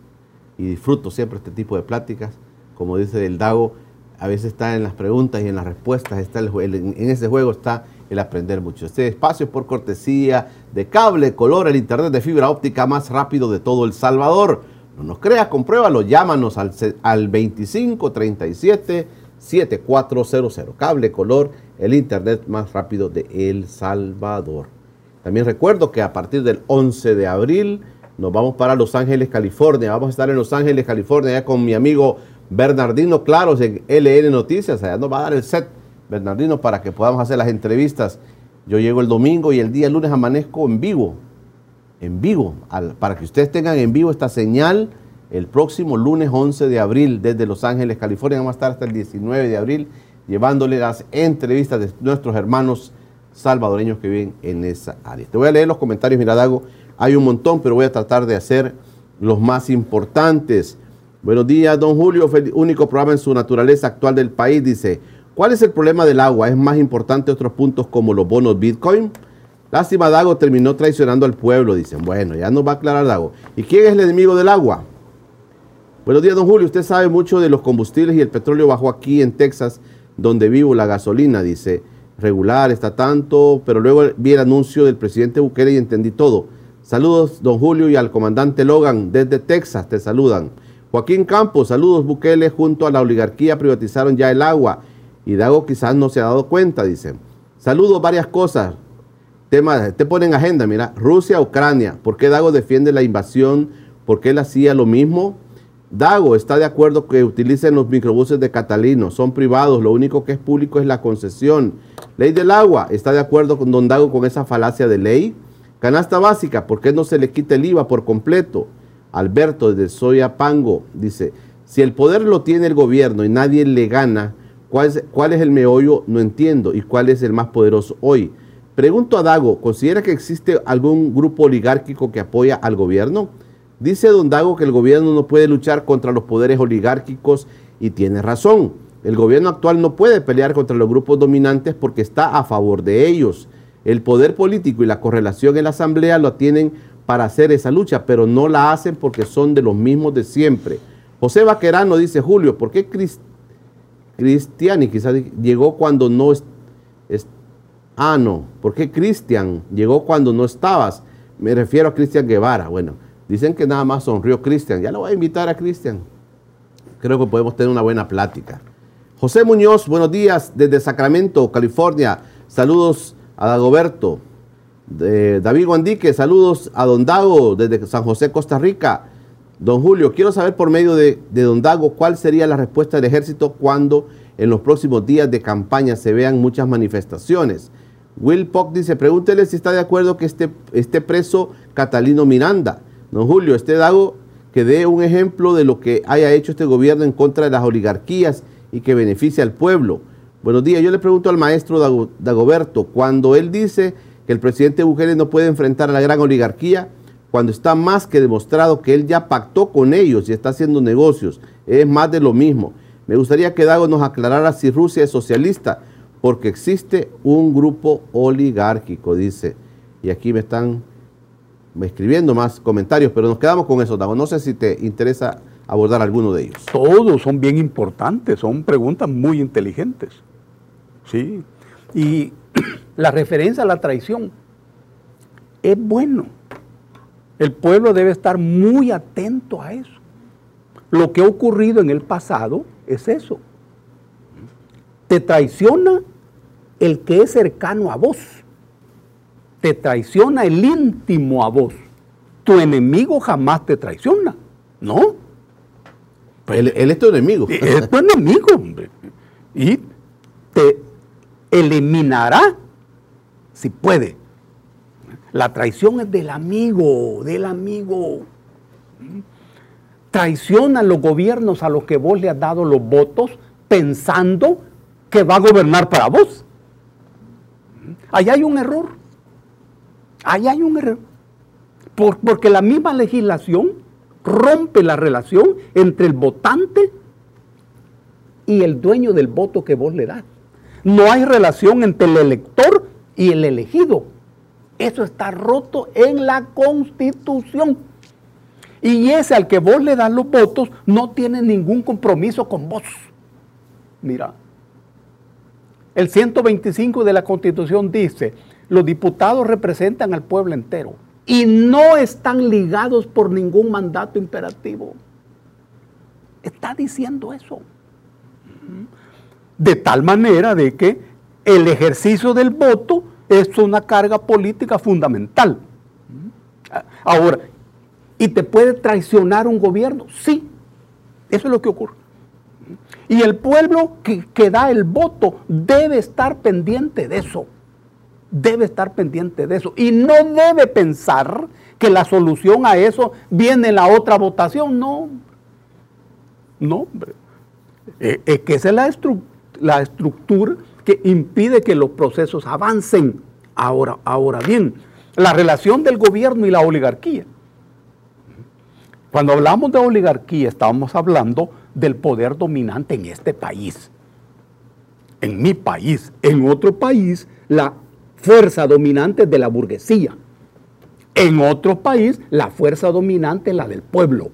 y disfruto siempre este tipo de pláticas. Como dice el Dago, a veces está en las preguntas y en las respuestas, está en ese juego está el aprender mucho. Este espacio es por cortesía de Cable Color, el internet de fibra óptica más rápido de todo El Salvador. No nos creas, compruébalo, llámanos al, al 2537 7400. Cable Color, el internet más rápido de El Salvador. También recuerdo que a partir del 11 de abril nos vamos para Los Ángeles, California. Vamos a estar en Los Ángeles, California, ya con mi amigo Bernardino Claros en LN Noticias. Allá nos va a dar el set, Bernardino, para que podamos hacer las entrevistas. Yo llego el domingo y el día lunes amanezco en vivo. En vivo, para que ustedes tengan en vivo esta señal el próximo lunes 11 de abril desde Los Ángeles, California. Vamos a estar hasta el 19 de abril llevándole las entrevistas de nuestros hermanos salvadoreños que viven en esa área. Te voy a leer los comentarios, mira, Dago, hay un montón, pero voy a tratar de hacer los más importantes. Buenos días, don Julio, único programa en su naturaleza actual del país, dice, ¿cuál es el problema del agua? ¿Es más importante otros puntos como los bonos Bitcoin? Lástima, Dago terminó traicionando al pueblo, dicen. Bueno, ya nos va a aclarar Dago. ¿Y quién es el enemigo del agua? Buenos días, don Julio. Usted sabe mucho de los combustibles y el petróleo bajó aquí en Texas, donde vivo, la gasolina, dice. Regular, está tanto, pero luego vi el anuncio del presidente Bukele y entendí todo. Saludos, don Julio, y al comandante Logan desde Texas, te saludan. Joaquín Campos, saludos, Bukele, junto a la oligarquía privatizaron ya el agua. Y Dago quizás no se ha dado cuenta, dice. Saludos, varias cosas. Tema, te ponen agenda, mira, Rusia, Ucrania. ¿Por qué Dago defiende la invasión? ¿Por qué él hacía lo mismo? Dago está de acuerdo que utilicen los microbuses de Catalino, son privados, lo único que es público es la concesión. Ley del agua, está de acuerdo con Don Dago con esa falacia de ley. Canasta básica, ¿por qué no se le quita el IVA por completo? Alberto desde Soyapango dice, si el poder lo tiene el gobierno y nadie le gana, ¿cuál es, cuál es el meollo? No entiendo. ¿Y cuál es el más poderoso hoy? Pregunto a Dago, ¿considera que existe algún grupo oligárquico que apoya al gobierno? Dice don Dago que el gobierno no puede luchar contra los poderes oligárquicos y tiene razón. El gobierno actual no puede pelear contra los grupos dominantes porque está a favor de ellos. El poder político y la correlación en la asamblea lo tienen para hacer esa lucha, pero no la hacen porque son de los mismos de siempre. José Vaquerano dice, Julio, ¿por qué Cris- Cristiani quizás llegó cuando no es- Ah, no, ¿por qué Cristian llegó cuando no estabas? Me refiero a Cristian Guevara. Bueno, dicen que nada más sonrió Cristian. Ya lo voy a invitar a Cristian. Creo que podemos tener una buena plática. José Muñoz, buenos días desde Sacramento, California. Saludos a Dagoberto. David Guandique, saludos a Don Dago desde San José, Costa Rica. Don Julio, quiero saber por medio de, Don Dago cuál sería la respuesta del ejército cuando en los próximos días de campaña se vean muchas manifestaciones. Will Pock dice, pregúntele si está de acuerdo que esté, esté preso Catalino Miranda. Don Julio, este Dago que dé un ejemplo de lo que haya hecho este gobierno en contra de las oligarquías y que beneficia al pueblo. Buenos días, yo le pregunto al maestro Dago- Dagoberto, cuando él dice que el presidente Bukele no puede enfrentar a la gran oligarquía, cuando está más que demostrado que él ya pactó con ellos y está haciendo negocios, es más de lo mismo. Me gustaría que Dago nos aclarara si Rusia es socialista, porque existe un grupo oligárquico, dice. Y aquí me están escribiendo más comentarios, pero nos quedamos con eso, Dago. No sé si te interesa abordar alguno de ellos.
Todos son bien importantes, son preguntas muy inteligentes. Sí. Y la referencia a la traición es bueno. El pueblo debe estar muy atento a eso. Lo que ha ocurrido en el pasado es eso. Te traiciona el que es cercano a vos. Te traiciona el íntimo a vos. Tu enemigo jamás te traiciona. ¿No?
Él, él es tu enemigo.
Es tu enemigo, hombre. Y te eliminará si puede. La traición es del amigo, del amigo. Traicionan los gobiernos a los que vos le has dado los votos pensando que va a gobernar para vos. Allá hay un error. Allá hay un error. Por- porque la misma legislación rompe la relación entre el votante y el dueño del voto que vos le das. No hay relación entre el elector y el elegido. Eso está roto en la constitución. Y ese al que vos le das los votos no tiene ningún compromiso con vos. Mira, el 125 de la constitución dice, los diputados representan al pueblo entero y no están ligados por ningún mandato imperativo. Está diciendo eso. De tal manera de que el ejercicio del voto es una carga política fundamental. Ahora, ¿y te puede traicionar un gobierno? Sí, eso es lo que ocurre. Y el pueblo que, que da el voto debe estar pendiente de eso. Debe estar pendiente de eso. Y no debe pensar que la solución a eso viene en la otra votación. No. No, hombre. Eh, Es que es la, estru- la estructura que impide que los procesos avancen. Ahora, ahora bien, la relación del gobierno y la oligarquía. Cuando hablamos de oligarquía, estábamos hablando del poder dominante en este país. En mi país, en otro país, la fuerza dominante es de la burguesía. En otro país, la fuerza dominante es la del pueblo.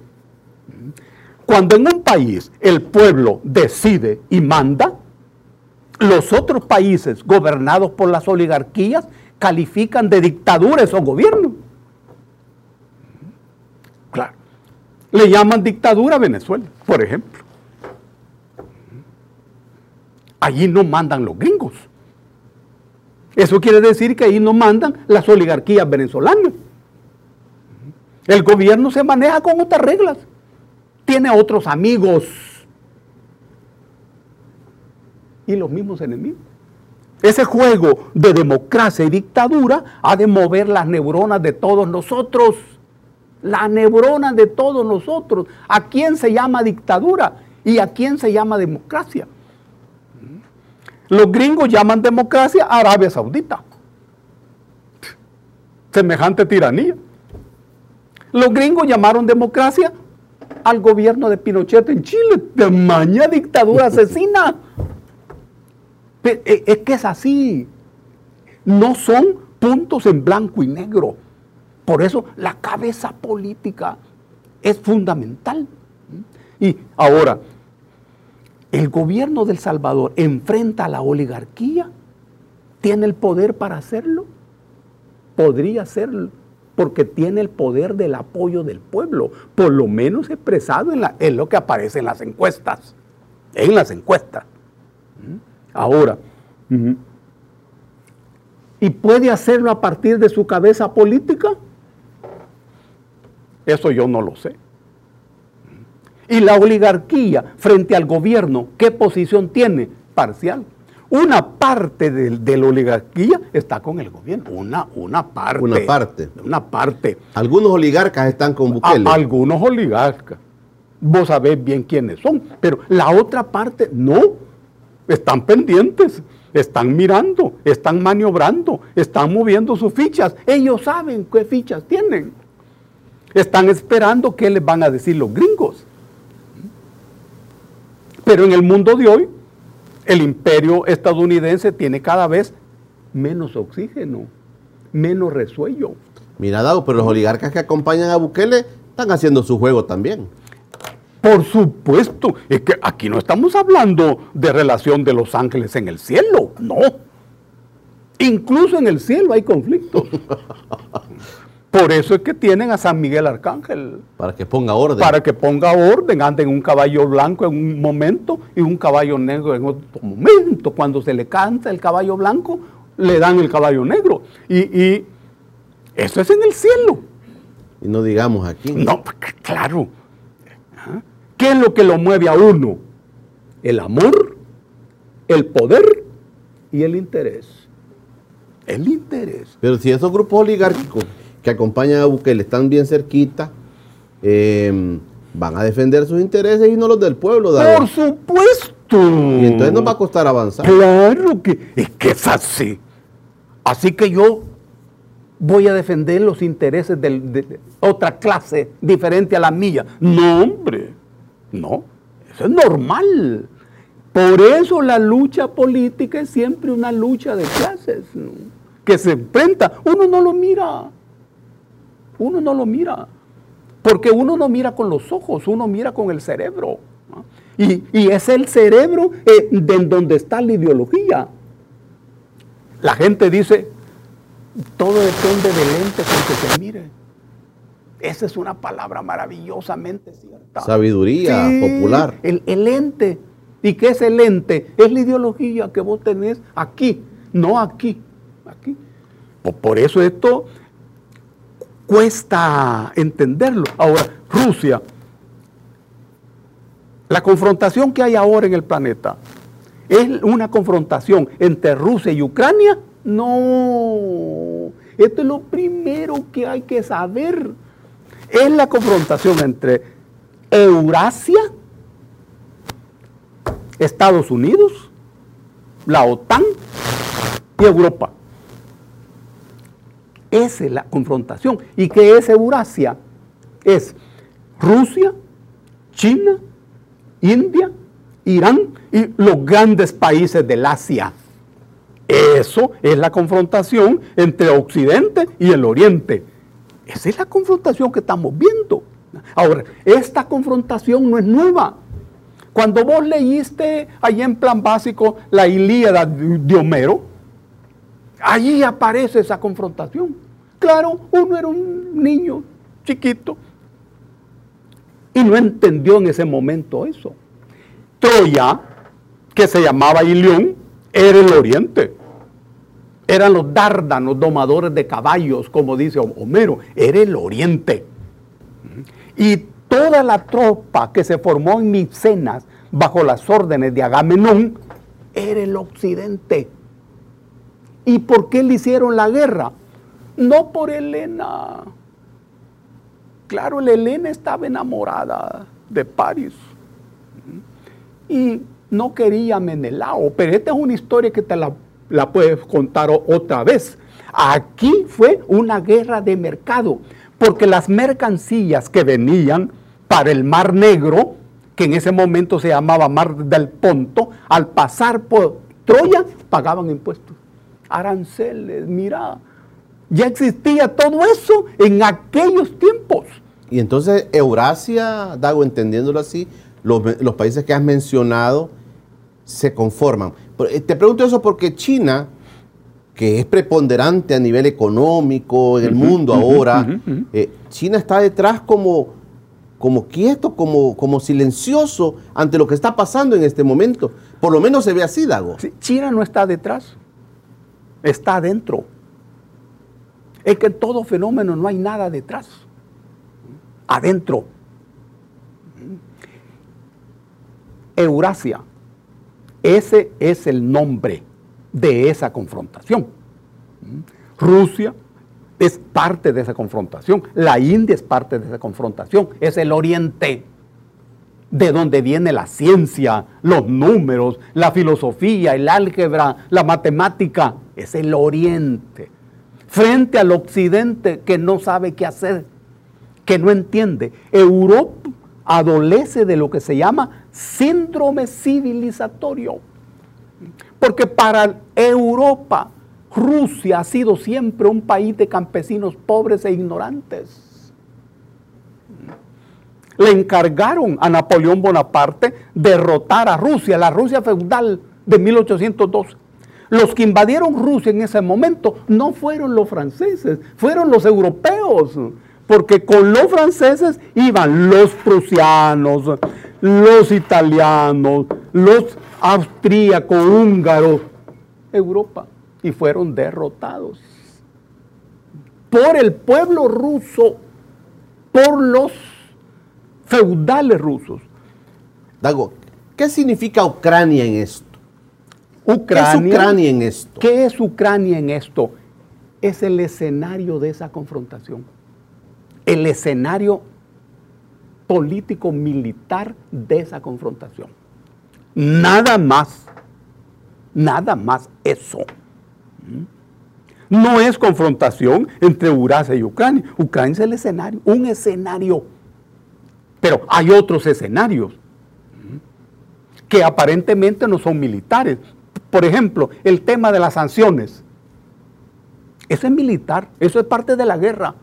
Cuando en un país el pueblo decide y manda, los otros países gobernados por las oligarquías califican de dictadura esos gobiernos. Claro. Le llaman dictadura a Venezuela, por ejemplo. Allí no mandan los gringos. Eso quiere decir que ahí no mandan las oligarquías venezolanas. El gobierno se maneja con otras reglas. Tiene otros amigos. Y los mismos enemigos. Ese juego de democracia y dictadura ha de mover las neuronas de todos nosotros. Las neuronas de todos nosotros. ¿A quién se llama dictadura? ¿Y a quién se llama democracia? Los gringos llaman democracia a Arabia Saudita. Semejante tiranía. Los gringos llamaron democracia al gobierno de Pinochet en Chile. De maña dictadura asesina. Pe- e- Es que es así. No son puntos en blanco y negro. Por eso la cabeza política es fundamental. Y ahora, el gobierno del Salvador enfrenta a la oligarquía, tiene el poder para hacerlo, podría hacerlo, porque tiene el poder del apoyo del pueblo, por lo menos expresado en, en lo que aparece en las encuestas, en las encuestas. Ahora. ¿y puede hacerlo a partir de su cabeza política? Eso yo no lo sé. Y la oligarquía frente al gobierno, ¿qué posición tiene? Parcial. una parte de, de la oligarquía está con el gobierno. Una, una parte.
Una parte.
Una parte.
Algunos oligarcas están con
A-
Bukele.
algunos oligarcas. Vos sabés bien quiénes son. Pero la otra parte no. Están pendientes. Están mirando. Están maniobrando. Están moviendo sus fichas. Ellos saben qué fichas tienen. Están esperando qué les van a decir los gringos. Pero en el mundo de hoy, el imperio estadounidense tiene cada vez menos oxígeno, menos resuello.
Mira, Dago, pero los oligarcas que acompañan a Bukele están haciendo su juego también.
Por supuesto, es que aquí no estamos hablando de relación de los ángeles en el cielo, no. Incluso en el cielo hay conflictos. Por eso es que tienen a San Miguel Arcángel,
Para que ponga orden.
para que ponga orden, anden un caballo blanco en un momento y un caballo negro en otro momento. Cuando se le canta el caballo blanco, le dan el caballo negro. Y, y eso es en el cielo.
Y no digamos aquí.
No, claro. ¿Qué es lo que lo mueve a uno? El amor, el poder y el interés. El interés.
Pero si esos grupos oligárquicos que acompañan a Bukele están bien cerquita, eh, van a defender sus intereses y no los del pueblo. Dago.
Por supuesto.
Y entonces nos va a costar avanzar.
Claro que es que es así. Así que yo voy a defender los intereses del- de, de otra clase diferente a la mía. No, hombre. No. Eso es normal. Por eso la lucha política es siempre una lucha de clases. Que se enfrenta. Uno no lo mira. Uno no lo mira. Porque uno no mira con los ojos, uno mira con el cerebro. Y, es el cerebro eh, de donde está la ideología. La gente dice, todo depende del lente con que se mire. Esa es una palabra maravillosamente cierta.
Sabiduría
Sí,
popular.
El, el ente. ¿Y qué es el ente? Es la ideología que vos tenés aquí, no aquí. Aquí. Por, por eso esto cuesta entenderlo. Ahora, Rusia, la confrontación que hay ahora en el planeta, ¿es una confrontación entre Rusia y Ucrania? No. Esto es lo primero que hay que saber. Es la confrontación entre Eurasia, Estados Unidos, la OTAN y Europa. Esa es la confrontación. ¿Y qué es Eurasia? Es Rusia, China, India, Irán y los grandes países del Asia. Eso es la confrontación entre Occidente y el Oriente. Esa es la confrontación que estamos viendo. Ahora, esta confrontación no es nueva. Cuando vos leíste allí en plan básico la Ilíada de Homero, allí aparece esa confrontación. Claro, uno era un niño chiquito y no entendió en ese momento eso. Troya, que se llamaba Ilión, era el oriente. Eran los dárdanos, domadores de caballos, como dice Homero. Era el oriente. Y toda la tropa que se formó en Micenas bajo las órdenes de Agamenón era el occidente. ¿Y por qué le hicieron la guerra? No por Helena. Claro, la Helena estaba enamorada de París y no quería Menelao, pero esta es una historia que te la, la puedes contar otra vez. Aquí fue una guerra de mercado, porque las mercancías que venían para el Mar Negro, que en ese momento se llamaba Mar del Ponto, al pasar por Troya pagaban impuestos, aranceles, mira, ya existía todo eso en aquellos tiempos.
Y entonces Eurasia, Dago, entendiéndolo así, los, los países que has mencionado se conforman. Eh, Te pregunto eso porque China, que es preponderante a nivel económico en el mundo ahora, eh, China está detrás como, como quieto, como, como silencioso ante lo que está pasando en este momento. Por lo menos se ve así, Dago.
China no está detrás, está adentro. Es que en todo fenómeno no hay nada detrás, adentro. Eurasia Ese es el nombre de esa confrontación. Rusia es parte de esa confrontación, la India es parte de esa confrontación, es el Oriente, de donde viene la ciencia, los números, la filosofía, el álgebra, la matemática, es el Oriente, frente al Occidente que no sabe qué hacer, que no entiende. Europa adolece de lo que se llama síndrome civilizatorio. Porque para Europa, Rusia ha sido siempre un país de campesinos pobres e ignorantes. Le encargaron a Napoleón Bonaparte derrotar a Rusia, la Rusia feudal de 1812. Los que invadieron Rusia en ese momento no fueron los franceses, fueron los europeos porque con los franceses iban los prusianos, los italianos, los austríacos, húngaros, Europa, y fueron derrotados por el pueblo ruso, por los feudales rusos.
Dago, ¿qué significa Ucrania en esto?
Ucrania,
¿Qué es Ucrania en esto?
¿Qué es Ucrania en esto? Es el escenario de esa confrontación el escenario político militar de esa confrontación. Nada más, nada más eso. No es confrontación entre Eurasia y Ucrania. Ucrania es el escenario, un escenario. Pero hay otros escenarios que aparentemente no son militares. Por ejemplo, el tema de las sanciones. Eso es militar, eso es parte de la guerra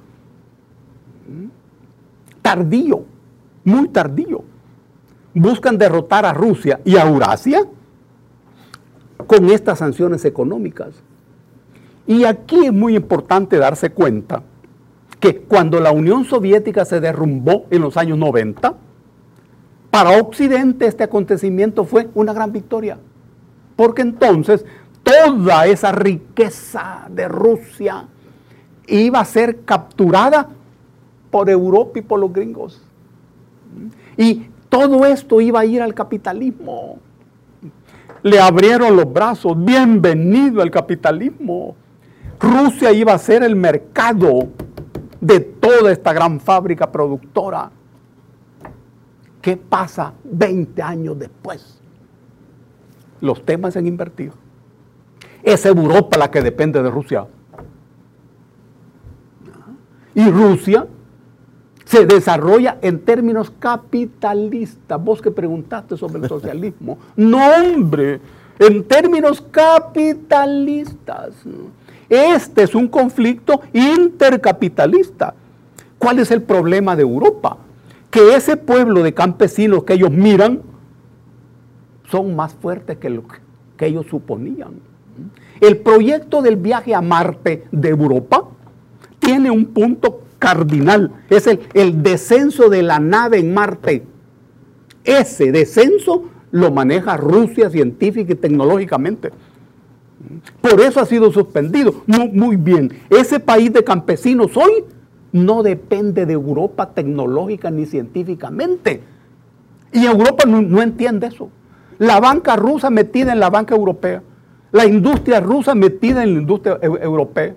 tardío, muy tardío. Buscan derrotar a Rusia y a Eurasia con estas sanciones económicas. Y aquí es muy importante darse cuenta que cuando la Unión Soviética se derrumbó en los años 90, para Occidente este acontecimiento fue una gran victoria. Porque entonces toda esa riqueza de Rusia iba a ser capturada por Europa y por los gringos. Y todo esto iba a ir al capitalismo. Le abrieron los brazos, bienvenido al capitalismo. Rusia iba a ser el mercado de toda esta gran fábrica productora. ¿Qué pasa 20 años después? Los temas se han invertido. Es Europa la que depende de Rusia. Y Rusia se desarrolla en términos capitalistas. Vos que preguntaste sobre el socialismo. No, hombre, en términos capitalistas. Este es un conflicto intercapitalista. ¿Cuál es el problema de Europa? Que ese pueblo de campesinos que ellos miran son más fuertes que lo que ellos suponían. El proyecto del viaje a Marte de Europa tiene un punto cardinal, es el, descenso de la nave en Marte. Ese descenso lo maneja Rusia científica y tecnológicamente. Por eso ha sido suspendido. Muy, bien. Ese país de campesinos hoy no depende de Europa tecnológica ni científicamente. Y Europa no, entiende eso. La banca rusa metida en la banca europea. La industria rusa metida en la industria europea.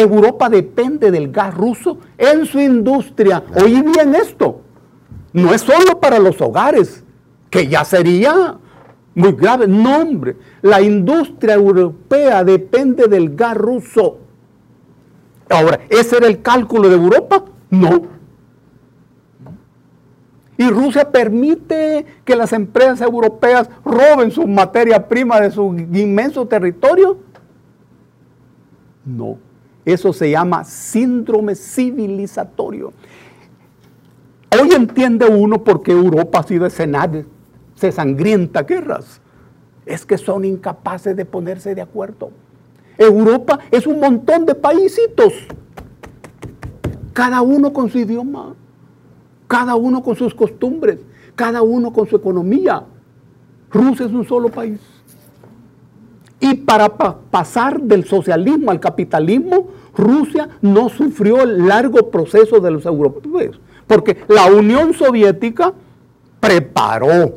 Europa depende del gas ruso en su industria. Oí bien esto. No es solo para los hogares, que ya sería muy grave. No, hombre. La industria europea depende del gas ruso. Ahora, ¿ese era el cálculo de Europa? No. ¿Y Rusia permite que las empresas europeas roben su materia prima de su inmenso territorio? No. Eso se llama síndrome civilizatorio. Hoy entiende uno por qué Europa ha sido escenario de sangrientas guerras. Es que son incapaces de ponerse de acuerdo. Europa es un montón de paísitos, cada uno con su idioma, cada uno con sus costumbres, cada uno con su economía. Rusia es un solo país. Y para pasar del socialismo al capitalismo, Rusia no sufrió el largo proceso de los europeos, porque la Unión Soviética preparó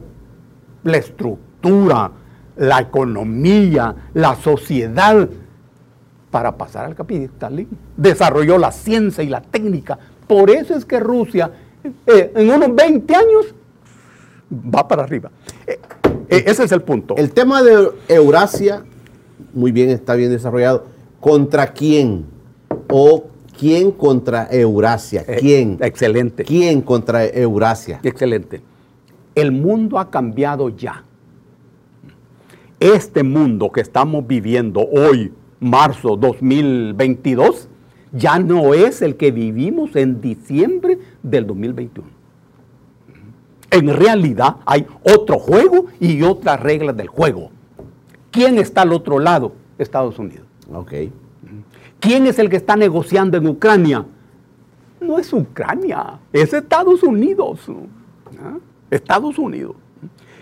la estructura, la economía, la sociedad, para pasar al capitalismo. Desarrolló la ciencia y la técnica. Por eso es que Rusia eh, en unos 20 años va para arriba. Eh, eh, ese es el punto.
El tema de Eurasia, muy bien, está bien desarrollado. ¿Contra quién? ¿O quién contra Eurasia? ¿Quién?
excelente.
¿Quién contra Eurasia?
Excelente. El mundo ha cambiado ya. Este mundo que estamos viviendo hoy, marzo 2022, ya no es el que vivimos en diciembre del 2021. En realidad hay otro juego y otras reglas del juego. ¿Quién está al otro lado? Estados Unidos.
Ok.
¿Quién es el que está negociando en Ucrania? No es Ucrania, es Estados Unidos. ¿Ah? Estados Unidos.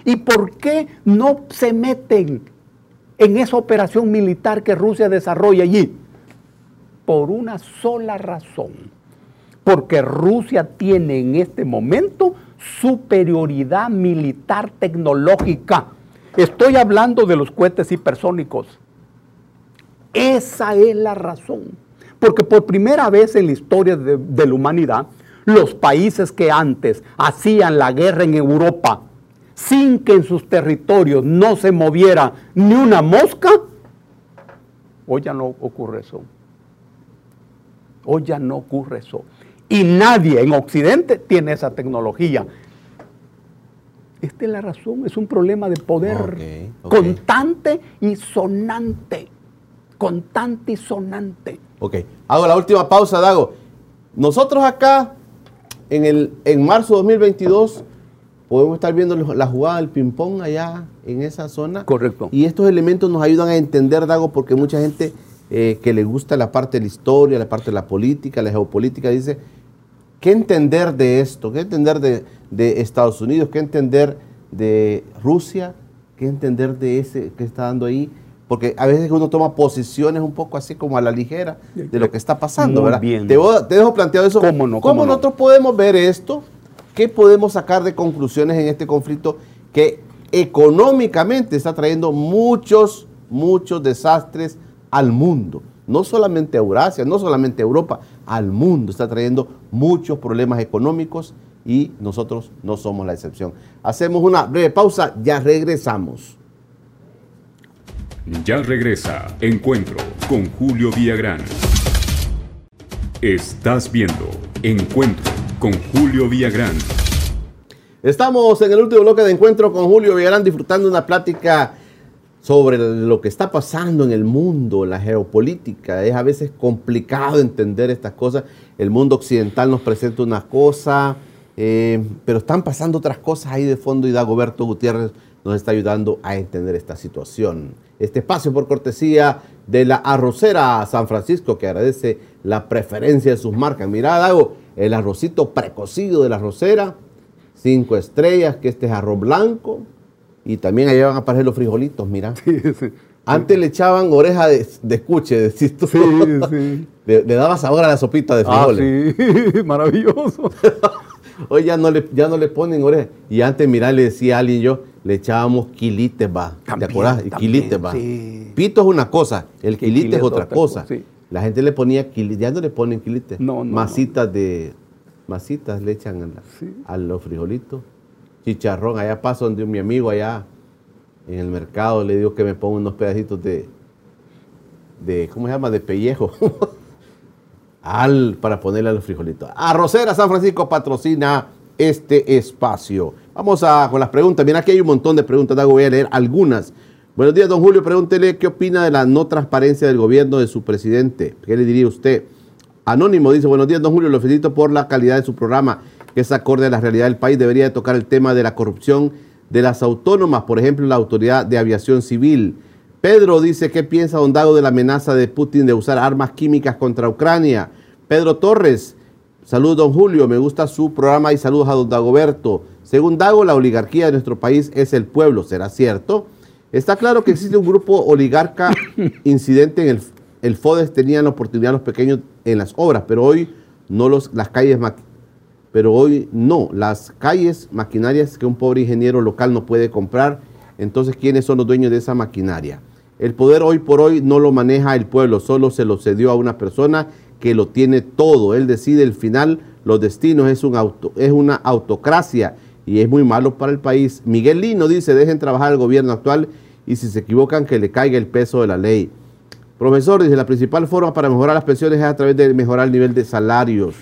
¿Y por qué no se meten en esa operación militar que Rusia desarrolla allí? Por una sola razón. Porque Rusia tiene en este momento superioridad militar tecnológica. Estoy hablando de los cohetes hipersónicos. Esa es la razón. Porque por primera vez en la historia de, de la humanidad, los países que antes hacían la guerra en Europa sin que en sus territorios no se moviera ni una mosca, hoy ya no ocurre eso. Hoy ya no ocurre eso. Y nadie en Occidente tiene esa tecnología. Esta es la razón, es un problema de poder
Ok, ok.
constante y sonante. Constante y sonante.
Ok. Hago la última pausa, Dago. Nosotros acá, en, el, en marzo de 2022, podemos estar viendo la jugada del ping-pong allá en esa zona.
Correcto.
Y estos elementos nos ayudan a entender, Dago, porque mucha gente eh, que le gusta la parte de la historia, la parte de la política, la geopolítica, dice, ¿qué entender de esto? ¿Qué entender de, de Estados Unidos? ¿Qué entender de Rusia? ¿Qué entender de ese que está dando ahí? Porque a veces uno toma posiciones un poco así como a la ligera de lo que está pasando,
Muy
¿verdad?
bien.
Te, dejo planteado eso.
¿Cómo no? ¿Cómo no?
nosotros podemos ver esto? ¿Qué podemos sacar de conclusiones en este conflicto que económicamente está trayendo muchos, muchos desastres al mundo? No solamente a Eurasia, no solamente a Europa, al mundo está trayendo muchos problemas económicos y nosotros no somos la excepción. Hacemos una breve pausa, ya regresamos.
Ya regresa Encuentro con Julio Villagrán. Estás viendo Encuentro con Julio Villagrán.
Estamos en el último bloque de encuentro con Julio Villarán disfrutando una plática sobre lo que está pasando en el mundo, la geopolítica. Es a veces complicado entender estas cosas. El mundo occidental nos presenta una cosa, eh, pero están pasando otras cosas ahí de fondo y Dagoberto Gutiérrez nos está ayudando a entender esta situación. Este espacio por cortesía de la arrocera San Francisco que agradece la preferencia de sus marcas. Mira, Dago, el arrocito precocido de la arrocera cinco estrellas, que este es arroz blanco. Y también allá van a aparecer los frijolitos, mira. Antes le echaban oreja de, de escuche, decís tú.
Sí, sí.
Le, le daba sabor a la sopita de
Ah,
frijoles.
sí, maravilloso.
Hoy ya no, le, ya no le ponen oreja. Y antes, mira, le decía a alguien yo, le echábamos quilites, va. ¿Te acordás? Quilites, va.
sí.
Pito es una cosa, el quilite
quilite
es otra cosa.
sí.
La gente le ponía quilites, ya no le ponen quilites.
No, no,
Masitas de, masitas le echan a, la-
Sí.
a los frijolitos. Chicharrón, allá paso donde mi amigo allá en el mercado, le digo que me ponga unos pedacitos de, de ¿cómo se llama? De pellejo. Al, para ponerle a los frijolitos. Arrocera San Francisco patrocina este espacio. Vamos a con las preguntas. Mira, aquí hay un montón de preguntas, Dago, voy a leer algunas. Buenos días, don Julio. Pregúntele qué opina de la no transparencia del gobierno de su presidente. ¿Qué le diría usted? Anónimo dice, buenos días, don Julio. Lo felicito por la calidad de su programa, que es acorde a la realidad del país. Debería de tocar el tema de la corrupción de las autónomas, por ejemplo, la Autoridad de Aviación Civil. Pedro dice, ¿qué piensa don Dago de la amenaza de Putin de usar armas químicas contra Ucrania? Pedro Torres, saludos don Julio, me gusta su programa y saludos a don Dagoberto. Según Dago, la oligarquía de nuestro país es el pueblo, ¿será cierto? Está claro que existe un grupo oligarca incidente en el, el FODES, tenían la oportunidad los pequeños en las obras, pero hoy no los, las calles pero hoy no, las calles maquinarias que un pobre ingeniero local no puede comprar entonces ¿quiénes son los dueños de esa maquinaria? El poder hoy por hoy no lo maneja el pueblo, solo se lo cedió a una persona que lo tiene todo. Él decide el final, los destinos, es, un auto, es una autocracia y es muy malo para el país. Miguel Lino dice, dejen trabajar al gobierno actual y si se equivocan que le caiga el peso de la ley. Profesor, dice, la principal forma para mejorar las pensiones es a través de mejorar el nivel de salarios.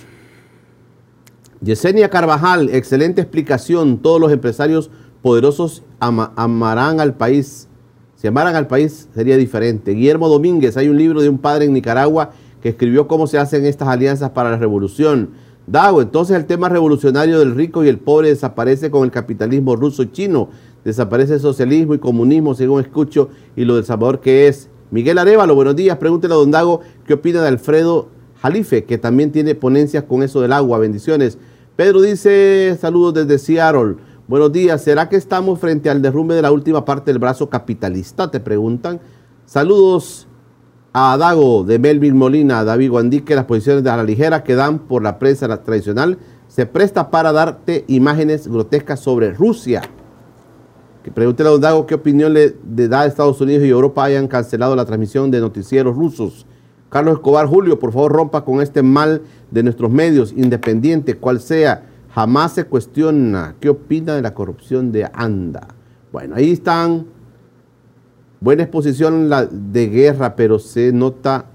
Yesenia Carvajal, excelente explicación. Todos los empresarios poderosos amarán al país. Si amaran al país sería diferente. Guillermo Domínguez, hay un libro de un padre en Nicaragua que escribió cómo se hacen estas alianzas para la revolución. Dago, entonces el tema revolucionario del rico y el pobre desaparece con el capitalismo ruso y chino. Desaparece el socialismo y comunismo, según escucho, y lo del Salvador que es. Miguel Arevalo, buenos días. Pregúntele a don Dago qué opina de Alfredo Jalife, que también tiene ponencias con eso del agua. Bendiciones. Pedro dice, saludos desde Seattle. Buenos días, ¿será que estamos frente al derrumbe de la última parte del brazo capitalista? Te preguntan. Saludos a Dago de Melvin Molina, David Guandique, las posiciones de la ligera que dan por la prensa tradicional se presta para darte imágenes grotescas sobre Rusia. Que pregúntele a Don Dago qué opinión le da a Estados Unidos y Europa hayan cancelado la transmisión de noticieros rusos. Carlos Escobar Julio, por favor rompa con este mal de nuestros medios, independiente, cual sea. Jamás se cuestiona qué opina de la corrupción de ANDA. Bueno, ahí están. Buena exposición de guerra, pero se nota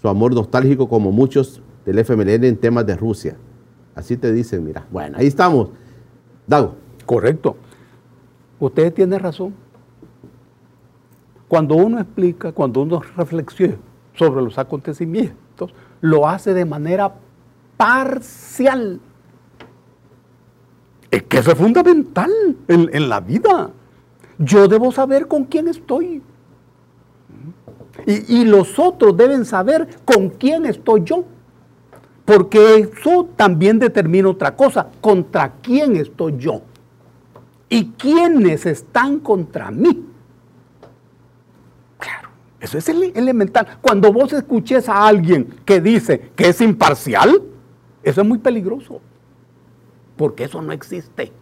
su amor nostálgico como muchos del FMLN en temas de Rusia. Así te dicen, mira. Bueno, ahí estamos. Dago.
Correcto. Usted tiene razón. Cuando uno explica, cuando uno reflexiona sobre los acontecimientos, lo hace de manera parcial. Es que eso es fundamental en, la vida. Yo debo saber con quién estoy. Y, y, los otros deben saber con quién estoy yo. Porque eso también determina otra cosa, contra quién estoy yo. Y quiénes están contra mí. Eso es elemental. Cuando vos escuches a alguien que dice que es imparcial, eso es muy peligroso. Porque eso no existe.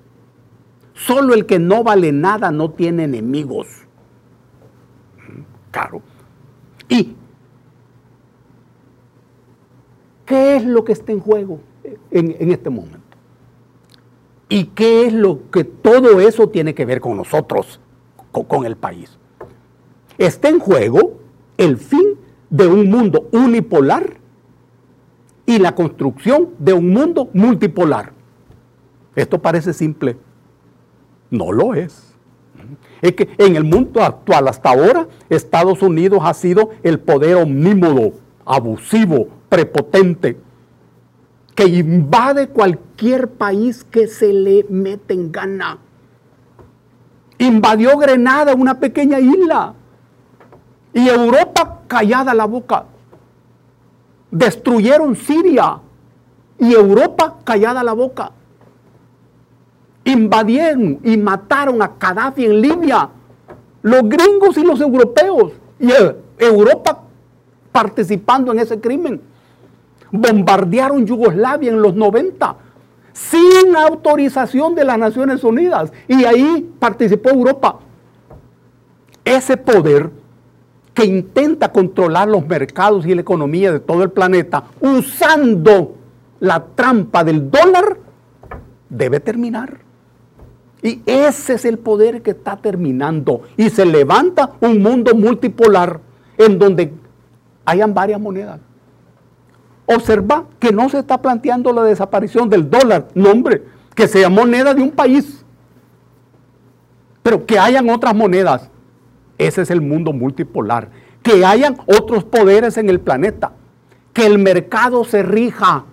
Solo el que no vale nada no tiene enemigos. Claro. ¿Y qué es lo que está en juego en, este momento? ¿Y qué es lo que todo eso tiene que ver con nosotros, con el país? Está en juego el fin de un mundo unipolar y la construcción de un mundo multipolar. Esto parece simple. No lo es. Es que en el mundo actual, hasta ahora, Estados Unidos ha sido el poder omnímodo, abusivo, prepotente, que invade cualquier país que se le mete en gana. Invadió Grenada, una pequeña isla, y Europa callada la boca. Destruyeron Siria y Europa callada la boca. Invadieron y mataron a Gaddafi en Libia. Los gringos y los europeos. Y Europa participando en ese crimen. Bombardearon Yugoslavia en los 90 sin autorización de las Naciones Unidas. Y ahí participó Europa. Ese poder que intenta controlar los mercados y la economía de todo el planeta usando la trampa del dólar, debe terminar. Y ese es el poder que está terminando. Y se levanta un mundo multipolar en donde hayan varias monedas. Observa que no se está planteando la desaparición del dólar, no hombre, que sea moneda de un país, pero que hayan otras monedas ese es el mundo multipolar. Que hayan otros poderes en el planeta. Que el mercado se rija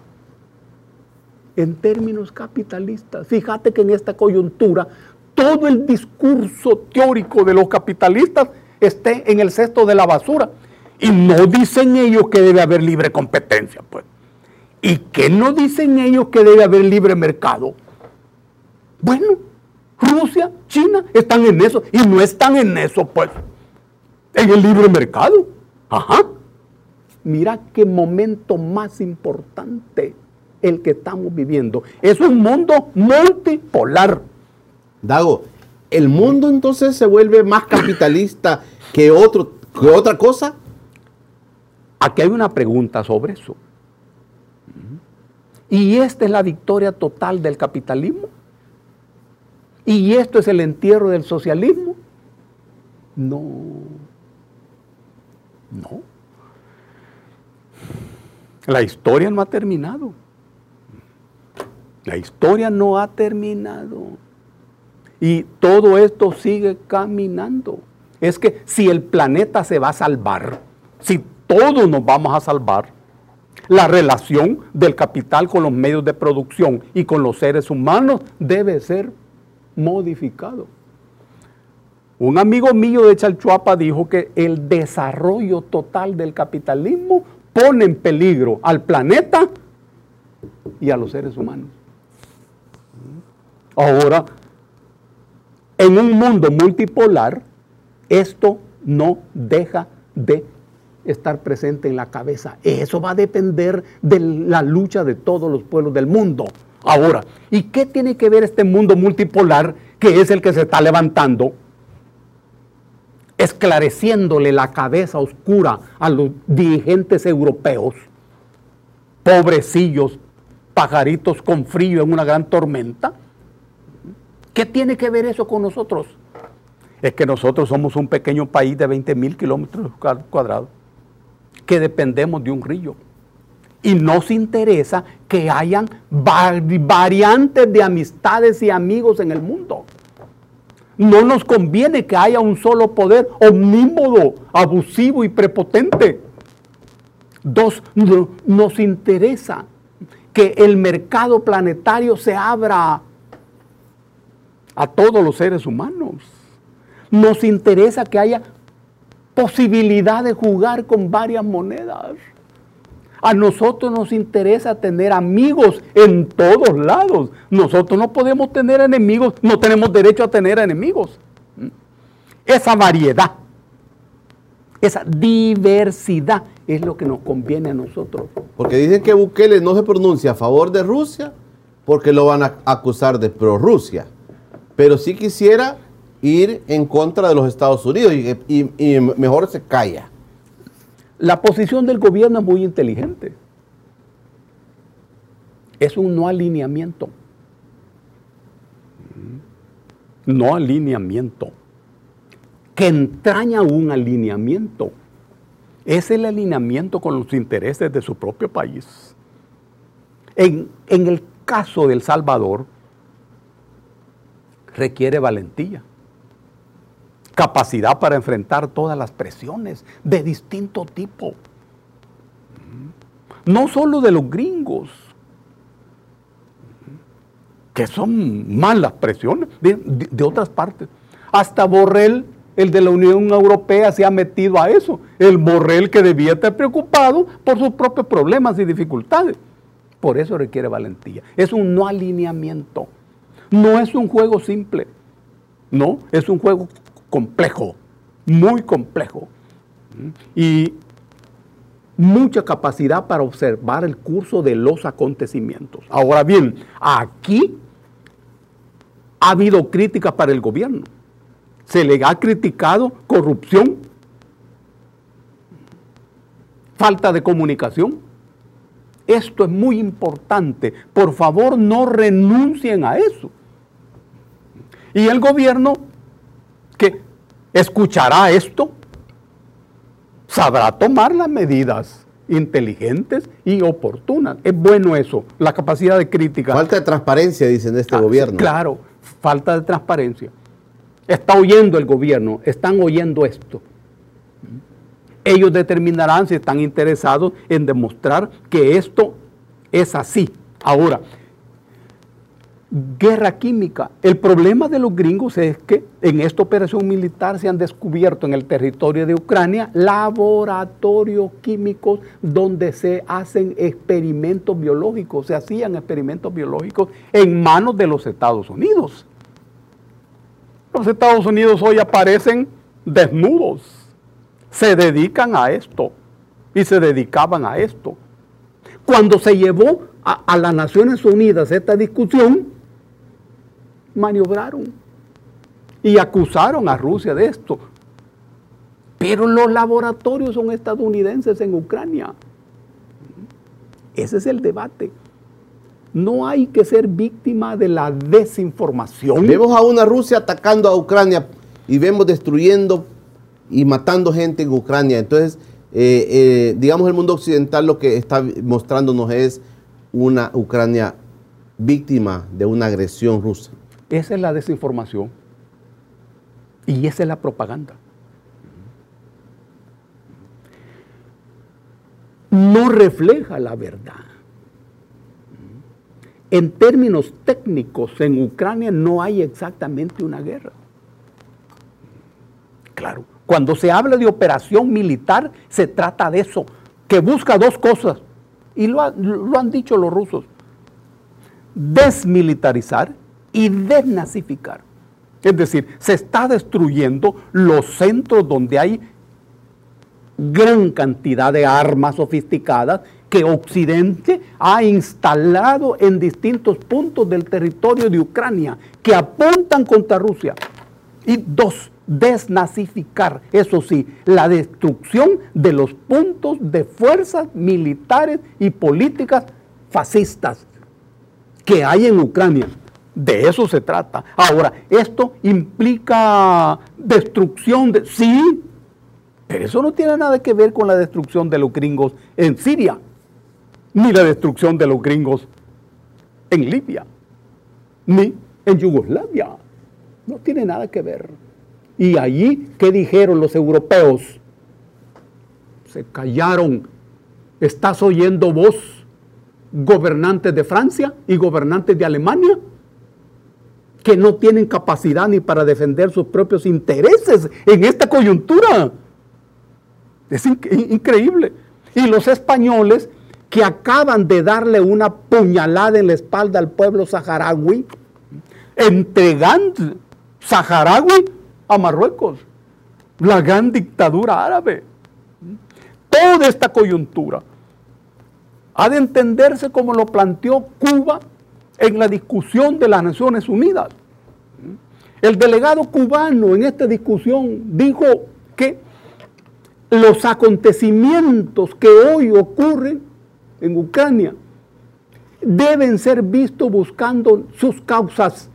en términos capitalistas. Fíjate que en esta coyuntura todo el discurso teórico de los capitalistas esté en el cesto de la basura. Y no dicen ellos que debe haber libre competencia, pues. ¿Y que no dicen ellos que debe haber libre mercado? Bueno, Rusia, China están en eso y no están en eso, pues, en el libre mercado. Ajá. Mira qué momento más importante el que estamos viviendo. Es un mundo multipolar.
Dago, ¿el mundo entonces se vuelve más capitalista que, otro, que otra cosa?
Aquí hay una pregunta sobre eso. ¿Y esta es la victoria total del capitalismo? ¿Y esto es el entierro del socialismo? No. No. La historia no ha terminado. La historia no ha terminado. Y todo esto sigue caminando. Es que si el planeta se va a salvar, si todos nos vamos a salvar, la relación del capital con los medios de producción y con los seres humanos debe ser modificado. Un amigo mío de Chalchuapa dijo que el desarrollo total del capitalismo pone en peligro al planeta y a los seres humanos. Ahora, en un mundo multipolar, esto no deja de estar presente en la cabeza. Eso va a depender de la lucha de todos los pueblos del mundo. Ahora, ¿y qué tiene que ver este mundo multipolar que es el que se está levantando? Esclareciéndole la cabeza oscura a los dirigentes europeos, pobrecillos, pajaritos con frío en una gran tormenta. ¿Qué tiene que ver eso con nosotros? Es que nosotros somos un pequeño país de 20 mil kilómetros cuadrados que dependemos de un río. Y nos interesa que hayan variantes de amistades y amigos en el mundo. No nos conviene que haya un solo poder omnímodo, abusivo y prepotente. Dos, nos interesa que el mercado planetario se abra a todos los seres humanos. Nos interesa que haya posibilidad de jugar con varias monedas. A nosotros nos interesa tener amigos en todos lados. Nosotros no podemos tener enemigos, no tenemos derecho a tener enemigos. Esa variedad, esa diversidad es lo que nos conviene a nosotros.
Porque dicen que Bukele no se pronuncia a favor de Rusia porque lo van a acusar de prorrusia. Pero sí quisiera ir en contra de los Estados Unidos y, mejor se calla.
La posición del gobierno es muy inteligente. Es un no alineamiento. No alineamiento. Que entraña un alineamiento. Es el alineamiento con los intereses de su propio país. En, en el caso del Salvador, requiere valentía capacidad para enfrentar todas las presiones de distinto tipo. No solo de los gringos, que son malas presiones, de, otras partes. Hasta Borrell, el de la Unión Europea, se ha metido a eso. El Borrell que debía estar preocupado por sus propios problemas y dificultades. Por eso requiere valentía. Es un no alineamiento. No es un juego simple. No, es un juego complejo, muy complejo. Y mucha capacidad para observar el curso de los acontecimientos. Ahora bien, aquí ha habido críticas para el gobierno. Se le ha criticado corrupción, falta de comunicación. Esto es muy importante. Por favor, no renuncien a eso. Y el gobierno escuchará esto, sabrá tomar las medidas inteligentes y oportunas. Es bueno eso, la capacidad de crítica.
Falta de transparencia, dicen de este ah, gobierno.
Claro, falta de transparencia. Está oyendo el gobierno, están oyendo esto. Ellos determinarán si están interesados en demostrar que esto es así. Ahora, guerra química. El problema de los gringos es que en esta operación militar se han descubierto en el territorio de Ucrania laboratorios químicos donde se hacen experimentos biológicos, se hacían experimentos biológicos en manos de los Estados Unidos. Los Estados Unidos hoy aparecen desnudos, se dedican a esto y se dedicaban a esto. Cuando se llevó a, las Naciones Unidas esta discusión, maniobraron. y acusaron a Rusia de esto. Pero los laboratorios son estadounidenses en Ucrania. Ese es el debate. No hay que ser víctima de la desinformación.
Vemos a una Rusia atacando a Ucrania y vemos destruyendo y matando gente en Ucrania. Entonces, eh, eh, digamos, el mundo occidental lo que está mostrándonos es una Ucrania víctima de una agresión rusa.
Esa es la desinformación. Y esa es la propaganda. No refleja la verdad. En términos técnicos, en Ucrania no hay exactamente una guerra. Claro, cuando se habla de operación militar, se trata de eso, que busca dos cosas. Y lo, lo han dicho los rusos. Desmilitarizar y desnazificar. Es decir, se está destruyendo los centros donde hay gran cantidad de armas sofisticadas que Occidente ha instalado en distintos puntos del territorio de Ucrania que apuntan contra Rusia. Y dos, desnazificar, eso sí, la destrucción de los puntos de fuerzas militares y políticas fascistas que hay en Ucrania. De eso se trata. Ahora, esto implica destrucción de... Sí, pero eso no tiene nada que ver con la destrucción de los gringos en Siria, ni la destrucción de los gringos en Libia, ni en Yugoslavia. No tiene nada que ver. Y allí, ¿qué dijeron los europeos? Se callaron. ¿Estás oyendo vos, gobernantes de Francia y gobernantes de Alemania? Que no tienen capacidad ni para defender sus propios intereses en esta coyuntura. Es increíble. Y los españoles que acaban de darle una puñalada en la espalda al pueblo saharaui, entregando saharaui a Marruecos, la gran dictadura árabe. Toda esta coyuntura ha de entenderse como lo planteó Cuba en la discusión de las Naciones Unidas. El delegado cubano en esta discusión dijo que los acontecimientos que hoy ocurren en Ucrania deben ser vistos buscando sus causas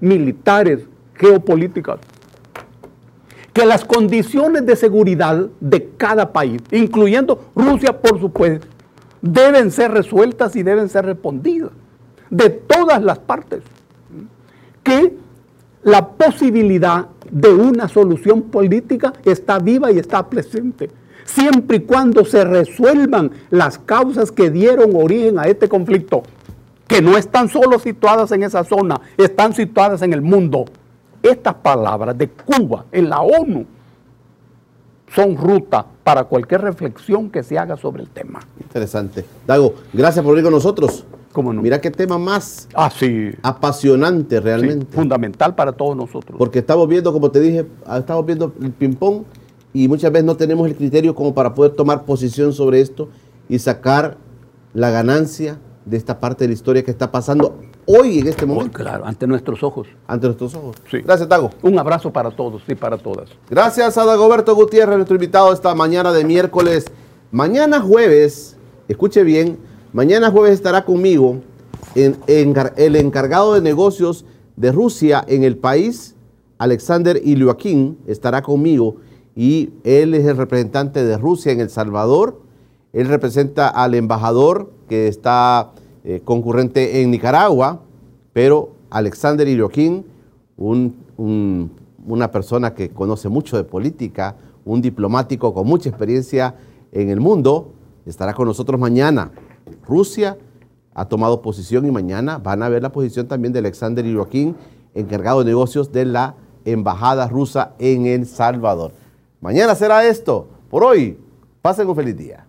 militares, geopolíticas. Que las condiciones de seguridad de cada país, incluyendo Rusia por supuesto, deben ser resueltas y deben ser respondidas de todas las partes. Que la posibilidad de una solución política está viva y está presente, siempre y cuando se resuelvan las causas que dieron origen a este conflicto, que no están solo situadas en esa zona, están situadas en el mundo. Estas palabras de Cuba en la ONU son ruta para cualquier reflexión que se haga sobre el tema.
Interesante. Dago, gracias por venir con nosotros. Mira qué tema más
ah,
apasionante realmente.
fundamental para todos nosotros.
Porque estamos viendo, como te dije, estamos viendo el ping-pong y muchas veces no tenemos el criterio como para poder tomar posición sobre esto y sacar la ganancia de esta parte de la historia que está pasando hoy en este momento.
claro, ante nuestros ojos.
Ante nuestros ojos. Gracias, Dago.
Un abrazo para todos y para todas.
Gracias a Dagoberto Gutiérrez, nuestro invitado esta mañana de miércoles. Mañana jueves, escuche bien, Mañana jueves estará conmigo el encargado de negocios de Rusia en el país, Alexander Ilyuakin, estará conmigo y él es el representante de Rusia en El Salvador. Él representa al embajador que está eh, concurrente en Nicaragua, pero Alexander Ilyuakin, una persona que conoce mucho de política, un diplomático con mucha experiencia en el mundo, estará con nosotros mañana. Rusia ha tomado posición y mañana van a ver la posición también de Alexander Iroquín, encargado de negocios de la Embajada Rusa en El Salvador. Mañana será esto. Por hoy, pasen un feliz día.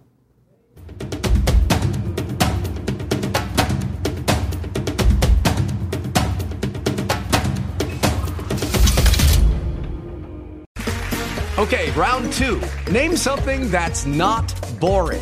Okay, round two. Name something that's not boring.